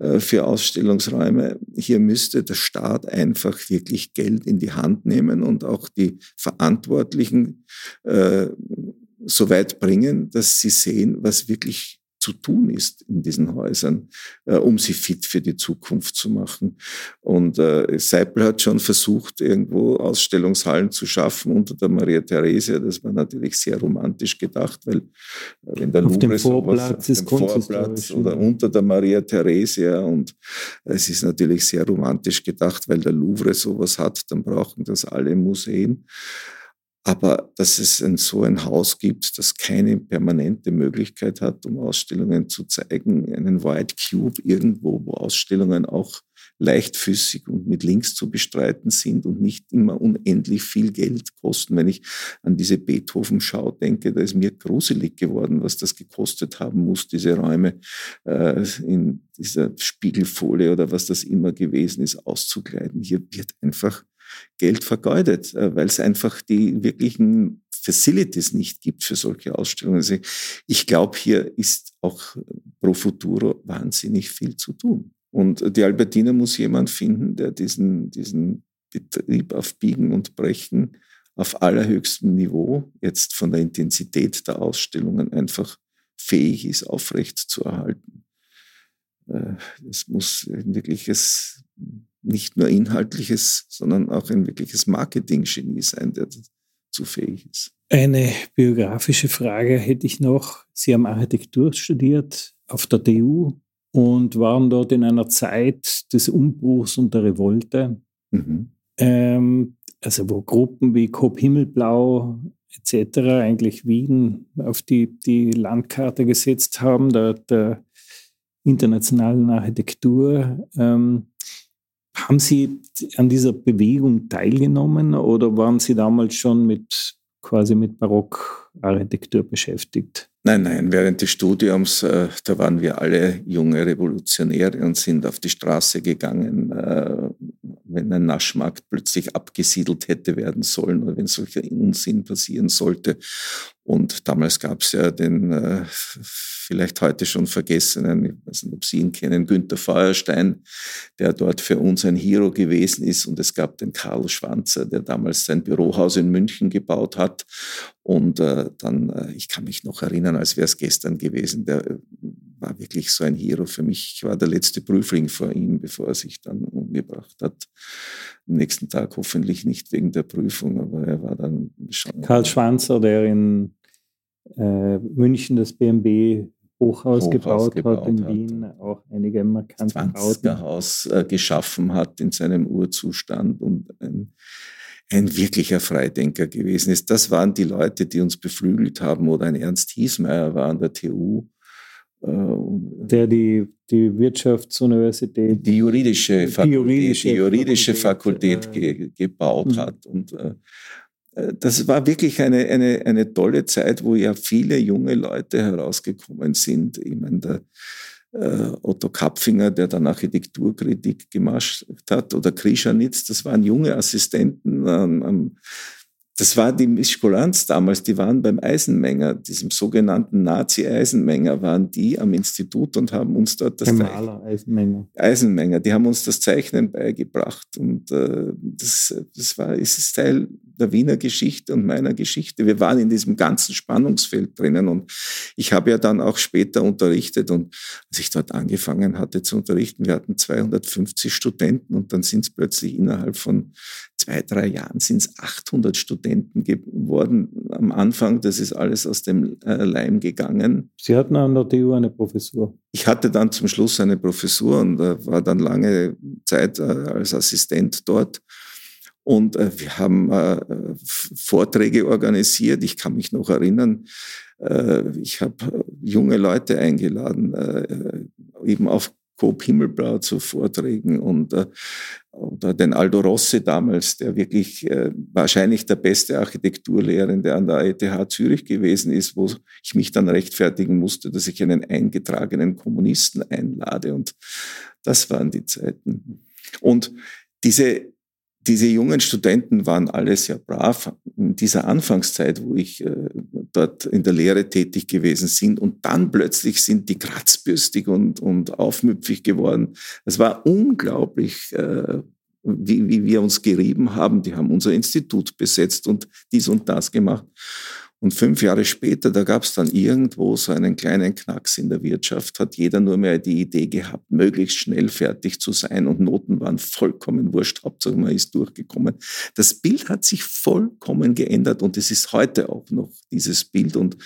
äh, für Ausstellungsräume. Hier müsste der Staat einfach wirklich Geld in die Hand nehmen und auch die Verantwortlichen äh, so weit bringen, dass sie sehen, was wirklich zu tun ist in diesen Häusern, äh, um sie fit für die Zukunft zu machen. Und äh, Seipel hat schon versucht, irgendwo Ausstellungshallen zu schaffen unter der Maria Theresia. Das war natürlich sehr romantisch gedacht, weil äh, wenn der auf Louvre dem Vorplatz, sowas, auf dem Vorplatz oder unter der Maria Theresia und es ist natürlich sehr romantisch gedacht, weil der Louvre sowas hat, dann brauchen das alle Museen. Aber dass es ein, so ein Haus gibt, das keine permanente Möglichkeit hat, um Ausstellungen zu zeigen, einen White Cube irgendwo, wo Ausstellungen auch leichtfüßig und mit Links zu bestreiten sind und nicht immer unendlich viel Geld kosten. Wenn ich an diese Beethoven-Schau denke, da ist mir gruselig geworden, was das gekostet haben muss, diese Räume äh, in dieser Spiegelfolie oder was das immer gewesen ist, auszukleiden. Hier wird einfach Geld vergeudet, äh, weil es einfach die wirklichen Facilities nicht gibt für solche Ausstellungen. Also ich glaube, hier ist auch pro futuro wahnsinnig viel zu tun. Und die Albertina muss jemand finden, der diesen, diesen Betrieb auf Biegen und Brechen auf allerhöchstem Niveau, jetzt von der Intensität der Ausstellungen einfach fähig ist, aufrecht zu erhalten. Äh, es muss ein wirkliches nicht nur inhaltliches, sondern auch ein wirkliches Marketing-Genie sein, der dazu fähig ist. Eine biografische Frage hätte ich noch. Sie haben Architektur studiert auf der TU und waren dort in einer Zeit des Umbruchs und der Revolte. Mhm. Ähm, also wo Gruppen wie Coop Himmelblau etc. eigentlich Wien auf die, die Landkarte gesetzt haben, der, der internationalen Architektur. Ähm, haben Sie an dieser Bewegung teilgenommen oder waren Sie damals schon mit quasi mit Barockarchitektur beschäftigt? Nein, nein, während des Studiums, äh, da waren wir alle junge Revolutionäre und sind auf die Straße gegangen, äh, wenn ein Naschmarkt plötzlich abgesiedelt hätte werden sollen oder wenn solcher Unsinn passieren sollte. Und damals gab es ja den äh, vielleicht heute schon vergessenen, ich weiß nicht, ob Sie ihn kennen, Günther Feuerstein, der dort für uns ein Hero gewesen ist. Und es gab den Karl Schwanzer, der damals sein Bürohaus in München gebaut hat. Und äh, dann, äh, ich kann mich noch erinnern, als wäre es gestern gewesen, der äh, war wirklich so ein Hero für mich. Ich war der letzte Prüfling vor ihm, bevor er sich dann umgebracht hat. Am nächsten Tag hoffentlich nicht wegen der Prüfung, aber er war dann schon. Karl Schwanzer, der in äh, München das BMW Hochhaus, Hochhaus gebaut, gebaut, hat, in hat. Wien auch einige markante das Haus äh, geschaffen hat in seinem Urzustand und ein, ein wirklicher Freidenker gewesen ist. Das waren die Leute, die uns beflügelt haben oder ein Ernst Hiesmeier war an der TU. Äh, der die, die Wirtschaftsuniversität, die juridische Fakultät, die juridische, die juridische Fakultät, Fakultät ge, gebaut mhm. hat. Und äh, äh, das war wirklich eine, eine, eine tolle Zeit, wo ja viele junge Leute herausgekommen sind. Ich meine, der äh, Otto Kapfinger, der dann Architekturkritik gemacht hat, oder Krischanitz, das waren junge Assistenten am, am das war die Mischkulanz damals, die waren beim Eisenmenger, diesem sogenannten Nazi-Eisenmenger, waren die am Institut und haben uns dort das Maler Eisenmenger. Eisenmenger, die haben uns das Zeichnen beigebracht. Und äh, das, das war, ist es Teil der Wiener Geschichte und meiner Geschichte. Wir waren in diesem ganzen Spannungsfeld drinnen und ich habe ja dann auch später unterrichtet und als ich dort angefangen hatte zu unterrichten, wir hatten 250 Studenten und dann sind es plötzlich innerhalb von zwei, drei Jahren sind es 800 Studenten geworden. Am Anfang, das ist alles aus dem äh, Leim gegangen. Sie hatten an der TU eine Professur? Ich hatte dann zum Schluss eine Professur und äh, war dann lange Zeit äh, als Assistent dort. Und wir haben Vorträge organisiert. Ich kann mich noch erinnern, ich habe junge Leute eingeladen, eben auf Coop Himmelblau zu Vorträgen und äh, oder den Aldo Rossi damals, der wirklich äh, wahrscheinlich der beste Architekturlehrende an der ETH Zürich gewesen ist, wo ich mich dann rechtfertigen musste, dass ich einen eingetragenen Kommunisten einlade und das waren die Zeiten. Und diese diese jungen Studenten waren alle sehr brav in dieser Anfangszeit, wo ich äh, dort in der Lehre tätig gewesen sind. Und dann plötzlich sind die kratzbürstig und, und aufmüpfig geworden. Es war unglaublich, äh, wie, wie wir uns gerieben haben. Die haben unser Institut besetzt und dies und das gemacht. Und fünf Jahre später, da gab es dann irgendwo so einen kleinen Knacks in der Wirtschaft, hat jeder nur mehr die Idee gehabt, möglichst schnell fertig zu sein und Noten waren vollkommen wurscht, Hauptsache man ist durchgekommen. Das Bild hat sich vollkommen geändert und es ist heute auch noch dieses Bild und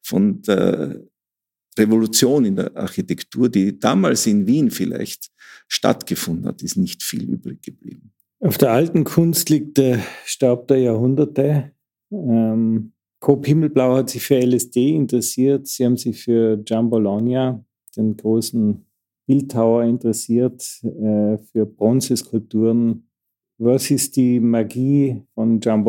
von der Revolution in der Architektur, die damals in Wien vielleicht stattgefunden hat, ist nicht viel übrig geblieben. Auf der alten Kunst liegt der Staub der Jahrhunderte. Ähm Coop Himmelblau hat sich für LSD interessiert. Sie haben sich für Gian den großen Bildhauer, interessiert, äh, für Bronzeskulpturen. Was ist die Magie von Gian?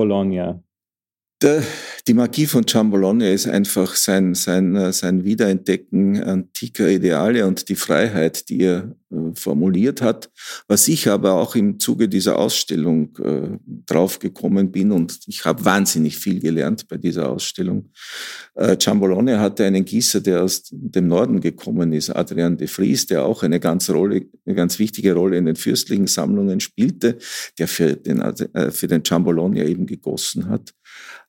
Die Magie von Ciambologna ist einfach sein, sein, sein Wiederentdecken antiker Ideale und die Freiheit, die er äh, formuliert hat, was ich aber auch im Zuge dieser Ausstellung äh, draufgekommen bin und ich habe wahnsinnig viel gelernt bei dieser Ausstellung. Äh, Ciambologna hatte einen Gießer, der aus dem Norden gekommen ist, Adrian de Vries, der auch eine ganz, Rolle, eine ganz wichtige Rolle in den fürstlichen Sammlungen spielte, der für den, äh, für den Ciambologna eben gegossen hat.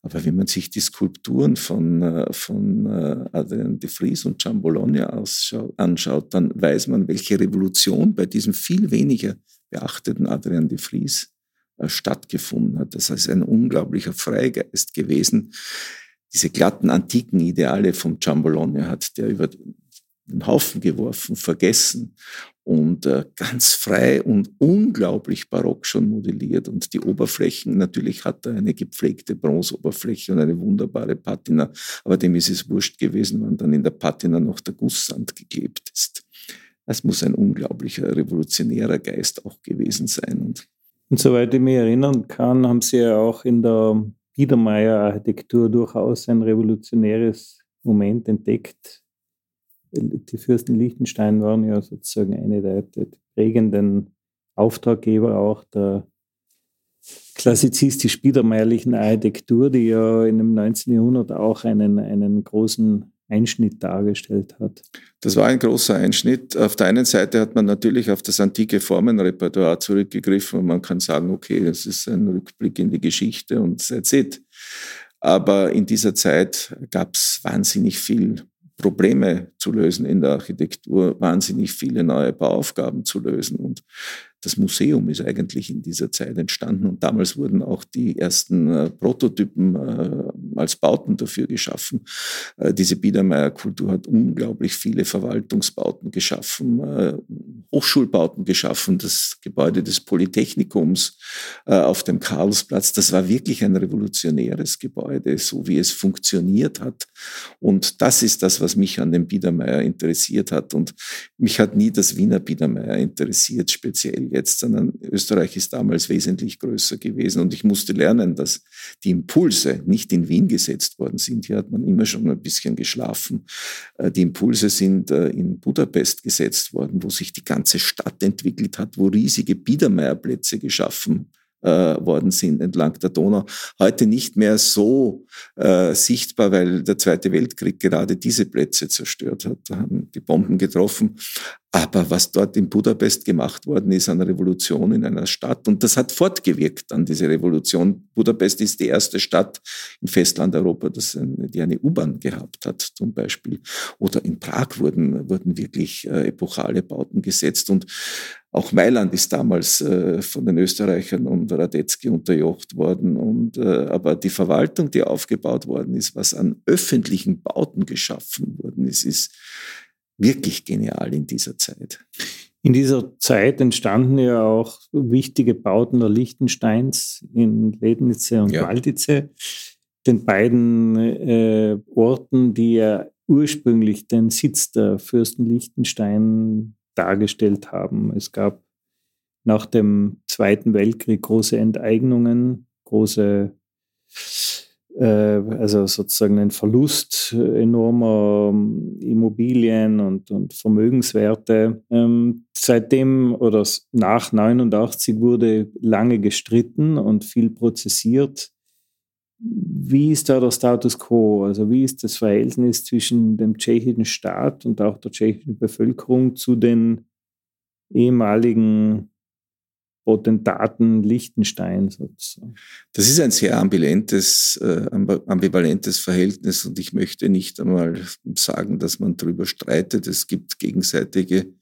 Aber wenn man sich die Skulpturen von, äh, von äh, Adrian de Vries und Gian Bologna anschaut, dann weiß man, welche Revolution bei diesem viel weniger beachteten Adrian de Vries äh, stattgefunden hat. Das ist ein unglaublicher Freigeist gewesen. Diese glatten antiken Ideale von Gian Bologna hat der über den Haufen geworfen, vergessen und äh, ganz frei und unglaublich barock schon modelliert. Und die Oberflächen, natürlich hat er eine gepflegte Bronzeoberfläche und eine wunderbare Patina, aber dem ist es wurscht gewesen, wann dann in der Patina noch der Gusssand geklebt ist. Das muss ein unglaublicher revolutionärer Geist auch gewesen sein. Und, und soweit ich mich erinnern kann, haben Sie ja auch in der Biedermeier-Architektur durchaus ein revolutionäres Moment entdeckt die Fürsten Liechtenstein waren ja sozusagen eine der, der prägenden Auftraggeber auch der klassizistisch-biedermeierlichen Architektur, die ja in dem 19. Jahrhundert auch einen, einen großen Einschnitt dargestellt hat. Das war ein großer Einschnitt. Auf der einen Seite hat man natürlich auf das antike Formenrepertoire zurückgegriffen und man kann sagen, okay, das ist ein Rückblick in die Geschichte und that's it. Aber in dieser Zeit gab es wahnsinnig viel Probleme zu lösen in der Architektur, wahnsinnig viele neue Bauaufgaben zu lösen. Und das Museum ist eigentlich in dieser Zeit entstanden und damals wurden auch die ersten äh, Prototypen äh, als Bauten dafür geschaffen. Äh, diese Biedermeier-Kultur hat unglaublich viele Verwaltungsbauten geschaffen, äh, Hochschulbauten geschaffen, das Gebäude des Polytechnikums äh, auf dem Karlsplatz. Das war wirklich ein revolutionäres Gebäude, so wie es funktioniert hat. Und das ist das, was mich an dem Biedermeier interessiert hat. Und mich hat nie das Wiener Biedermeier interessiert, speziell jetzt, sondern Österreich ist damals wesentlich größer gewesen. Und ich musste lernen, dass die Impulse nicht in Wien gesetzt worden sind. Hier hat man immer schon ein bisschen geschlafen. Äh, die Impulse sind äh, in Budapest gesetzt worden, wo sich die ganze Stadt entwickelt hat, wo riesige Biedermeierplätze geschaffen äh, worden sind entlang der Donau. Heute nicht mehr so äh, sichtbar, weil der Zweite Weltkrieg gerade diese Plätze zerstört hat. Da haben die Bomben getroffen. Aber was dort in Budapest gemacht worden ist an Revolution in einer Stadt, und das hat fortgewirkt an diese Revolution. Budapest ist die erste Stadt in Festlandeuropa, die eine U-Bahn gehabt hat, zum Beispiel. Oder in Prag wurden, wurden wirklich äh, epochale Bauten gesetzt. Und auch Mailand ist damals äh, von den Österreichern und Radetzky unterjocht worden. Und, äh, aber die Verwaltung, die aufgebaut worden ist, was an öffentlichen Bauten geschaffen worden ist, ist wirklich genial in dieser Zeit. In dieser Zeit entstanden ja auch wichtige Bauten der Liechtensteins in Lednice und ja. Waldice, den beiden äh, Orten, die ja ursprünglich den Sitz der Fürsten Liechtenstein dargestellt haben. Es gab nach dem Zweiten Weltkrieg große Enteignungen, große also sozusagen ein Verlust enormer ähm, Immobilien und, und Vermögenswerte. Ähm, seitdem oder nach 89 wurde lange gestritten und viel prozessiert. Wie ist da der Status quo? Also wie ist das Verhältnis zwischen dem tschechischen Staat und auch der tschechischen Bevölkerung zu den ehemaligen Potentaten Liechtenstein sozusagen. Das ist ein sehr ambivalentes, äh, ambivalentes Verhältnis und ich möchte nicht einmal sagen, dass man darüber streitet. Es gibt gegenseitige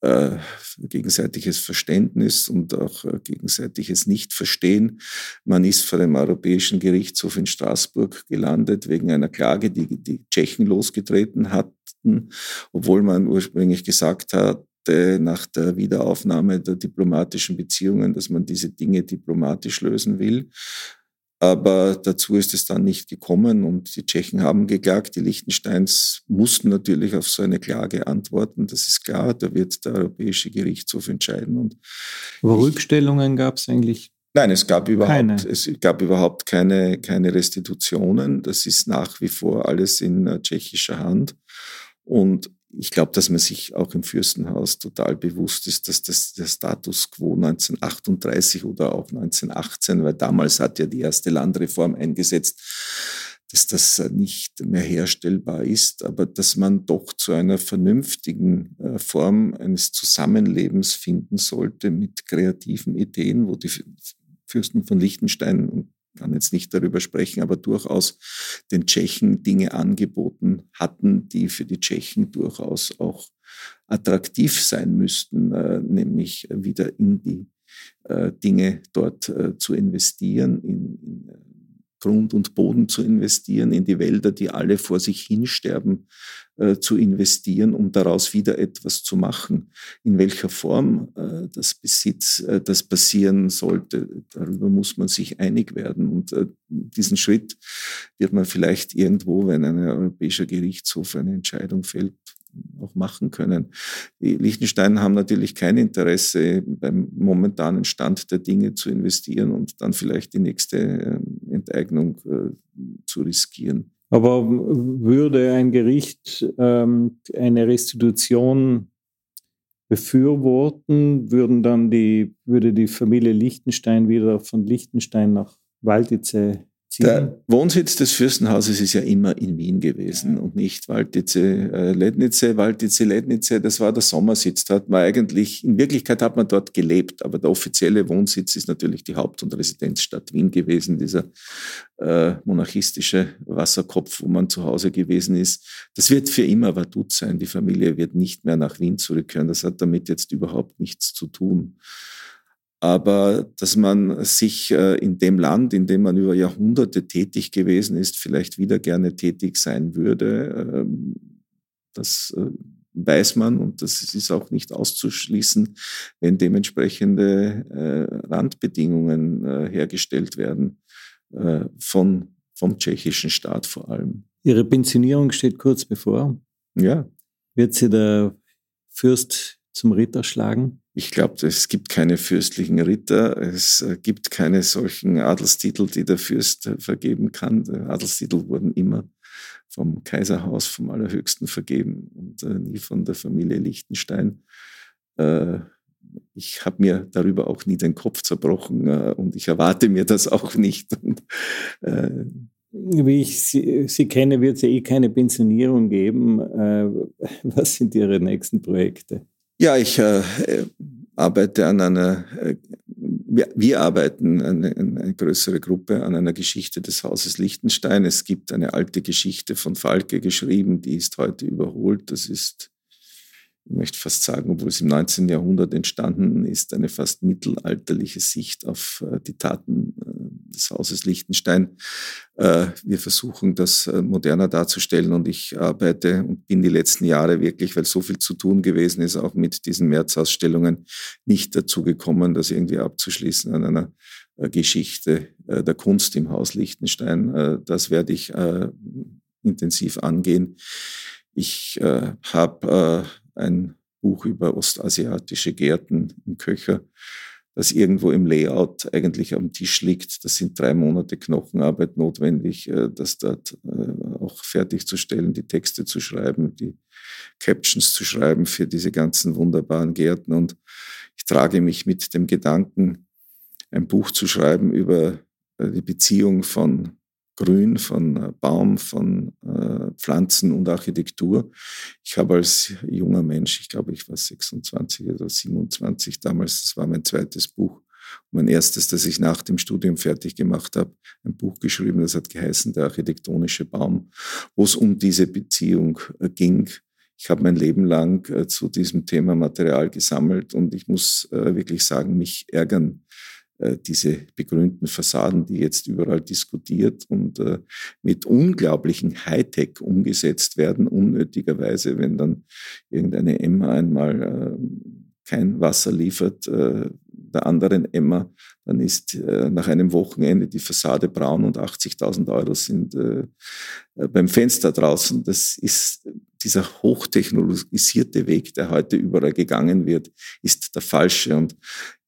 äh, gegenseitiges Verständnis und auch äh, gegenseitiges Nichtverstehen. Man ist vor dem Europäischen Gerichtshof in Straßburg gelandet wegen einer Klage, die die Tschechen losgetreten hatten, obwohl man ursprünglich gesagt hat, nach der Wiederaufnahme der diplomatischen Beziehungen, dass man diese Dinge diplomatisch lösen will. Aber dazu ist es dann nicht gekommen und die Tschechen haben geklagt. Die Liechtensteins mussten natürlich auf so eine Klage antworten. Das ist klar, da wird der Europäische Gerichtshof entscheiden. Und Aber Rückstellungen gab es eigentlich Nein, es gab überhaupt, keine. es gab überhaupt keine, keine Restitutionen. Das ist nach wie vor alles in äh, tschechischer Hand. Und ich glaube, dass man sich auch im Fürstenhaus total bewusst ist, dass das der Status quo 1938 oder auch 1918, weil damals hat ja die erste Landreform eingesetzt, dass das nicht mehr herstellbar ist, aber dass man doch zu einer vernünftigen äh, Form eines Zusammenlebens finden sollte mit kreativen Ideen, wo die Fürsten von Liechtenstein und kann jetzt nicht darüber sprechen, aber durchaus den Tschechen Dinge angeboten hatten, die für die Tschechen durchaus auch attraktiv sein müssten, äh, nämlich wieder in die äh, Dinge dort äh, zu investieren, in, Grund und Boden zu investieren, in die Wälder, die alle vor sich hinsterben, äh, zu investieren, um daraus wieder etwas zu machen. In welcher Form äh, das Besitz, äh, das passieren sollte, darüber muss man sich einig werden. Und äh, diesen Schritt wird man vielleicht irgendwo, wenn ein europäischer Gerichtshof eine Entscheidung fällt, auch machen können. Die Liechtenstein haben natürlich kein Interesse, beim momentanen Stand der Dinge zu investieren und dann vielleicht die nächste ähm, Enteignung äh, zu riskieren. Aber würde ein Gericht ähm, eine Restitution befürworten, würden dann die, würde die Familie Liechtenstein wieder von Liechtenstein nach Waldice der Wohnsitz des Fürstenhauses ist ja immer in Wien gewesen und nicht Walditze, äh, Lednice, Walditze, Lednice. Das war der Sommersitz. Da hat man eigentlich, in Wirklichkeit hat man dort gelebt, aber der offizielle Wohnsitz ist natürlich die Haupt- und Residenzstadt Wien gewesen, dieser äh, monarchistische Wasserkopf, wo man zu Hause gewesen ist. Das wird für immer Vaduz sein. Die Familie wird nicht mehr nach Wien zurückkehren. Das hat damit jetzt überhaupt nichts zu tun aber dass man sich äh, in dem Land, in dem man über Jahrhunderte tätig gewesen ist, vielleicht wieder gerne tätig sein würde, ähm, das äh, weiß man und das ist auch nicht auszuschließen, wenn dementsprechende äh, Randbedingungen hergestellt werden von, vom tschechischen Staat vor allem. Ihre Pensionierung steht kurz bevor. Ja. Wird sie der Fürst zum Ritter schlagen? Ich glaube, es gibt keine fürstlichen Ritter, es äh, gibt keine solchen Adelstitel, die der Fürst äh, vergeben kann. Adelstitel wurden immer vom Kaiserhaus, vom Allerhöchsten vergeben und äh, nie von der Familie Liechtenstein. ich habe mir darüber auch nie den Kopf zerbrochen und ich erwarte mir das auch nicht. Und, wie ich Sie, Sie, kenne, wird es ja eh keine Pensionierung geben. was sind Ihre nächsten Projekte? Ja, ich äh, arbeite an einer, äh, wir, wir, arbeiten, eine, eine, größere Gruppe, an einer Geschichte des Hauses Liechtenstein. Es gibt eine alte Geschichte von Falke geschrieben, die ist heute überholt. Das ist, möchte fast sagen, obwohl es im 19. Jahrhundert entstanden ist, eine fast mittelalterliche Sicht auf äh, die Taten äh, des Hauses Liechtenstein. Äh, wir versuchen das äh, moderner darzustellen und ich arbeite und bin die letzten Jahre wirklich, weil so viel zu tun gewesen ist, auch mit diesen Märzausstellungen, nicht dazu gekommen, das irgendwie abzuschließen an einer äh, Geschichte der Kunst im Haus Liechtenstein. Das werde ich intensiv angehen. Ich habe ein Buch über ostasiatische Gärten im Köcher das irgendwo im Layout eigentlich am Tisch liegt. Das sind drei Monate Knochenarbeit notwendig, äh, das dort äh, auch fertigzustellen, die Texte zu schreiben, die Captions zu schreiben für diese ganzen wunderbaren Gärten. Und ich trage mich mit dem Gedanken, ein Buch zu schreiben über äh, die Beziehung von Grün, von äh, Baum, von äh, Pflanzen und Architektur. Ich habe als junger Mensch, ich glaube, ich war 26 oder 27 damals, das war mein zweites Buch, mein erstes, das ich nach dem Studium fertig gemacht habe, ein Buch geschrieben, das hat geheißen Der architektonische Baum, wo es um diese Beziehung äh, ging. Ich habe mein Leben lang zu diesem Thema Material gesammelt und ich muss wirklich sagen, mich ärgern diese begrünten Fassaden, die jetzt überall diskutiert und äh, mit unglaublichen Hightech umgesetzt werden, unnötigerweise, wenn dann irgendeine Emma einmal äh, kein Wasser liefert, äh, der anderen Emma, dann ist äh, nach einem Wochenende die Fassade braun und 80.000 Euro sind äh, beim Fenster draußen. Das ist dieser hochtechnologisierte Weg, der heute überall gegangen wird, ist der falsche. Und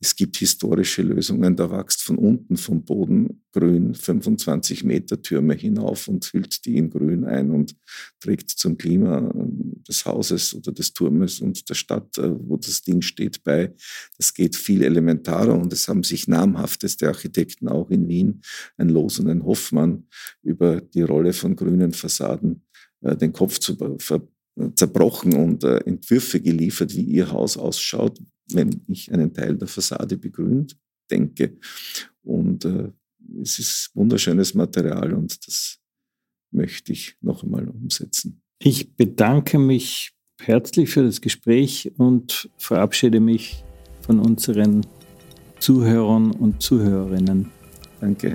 es gibt historische Lösungen, da wächst von unten vom Boden grün 25 Meter Türme hinauf und hüllt die in grün ein und trägt zum Klima ähm, des Hauses oder des Turmes und der Stadt, äh, wo das Ding steht, bei. Das geht viel elementarer und es haben sich namhafteste Architekten auch in Wien, ein Los und ein Hoffmann, über die Rolle von grünen Fassaden den Kopf zu, zerbrochen und äh, Entwürfe geliefert, wie ihr Haus ausschaut, wenn ich einen Teil der Fassade begrünt denke. Und äh, es ist wunderschönes Material und das möchte ich noch einmal umsetzen. Ich bedanke mich herzlich für das Gespräch und verabschiede mich von unseren Zuhörern und Zuhörerinnen. Danke.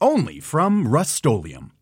only from Rust-Oleum.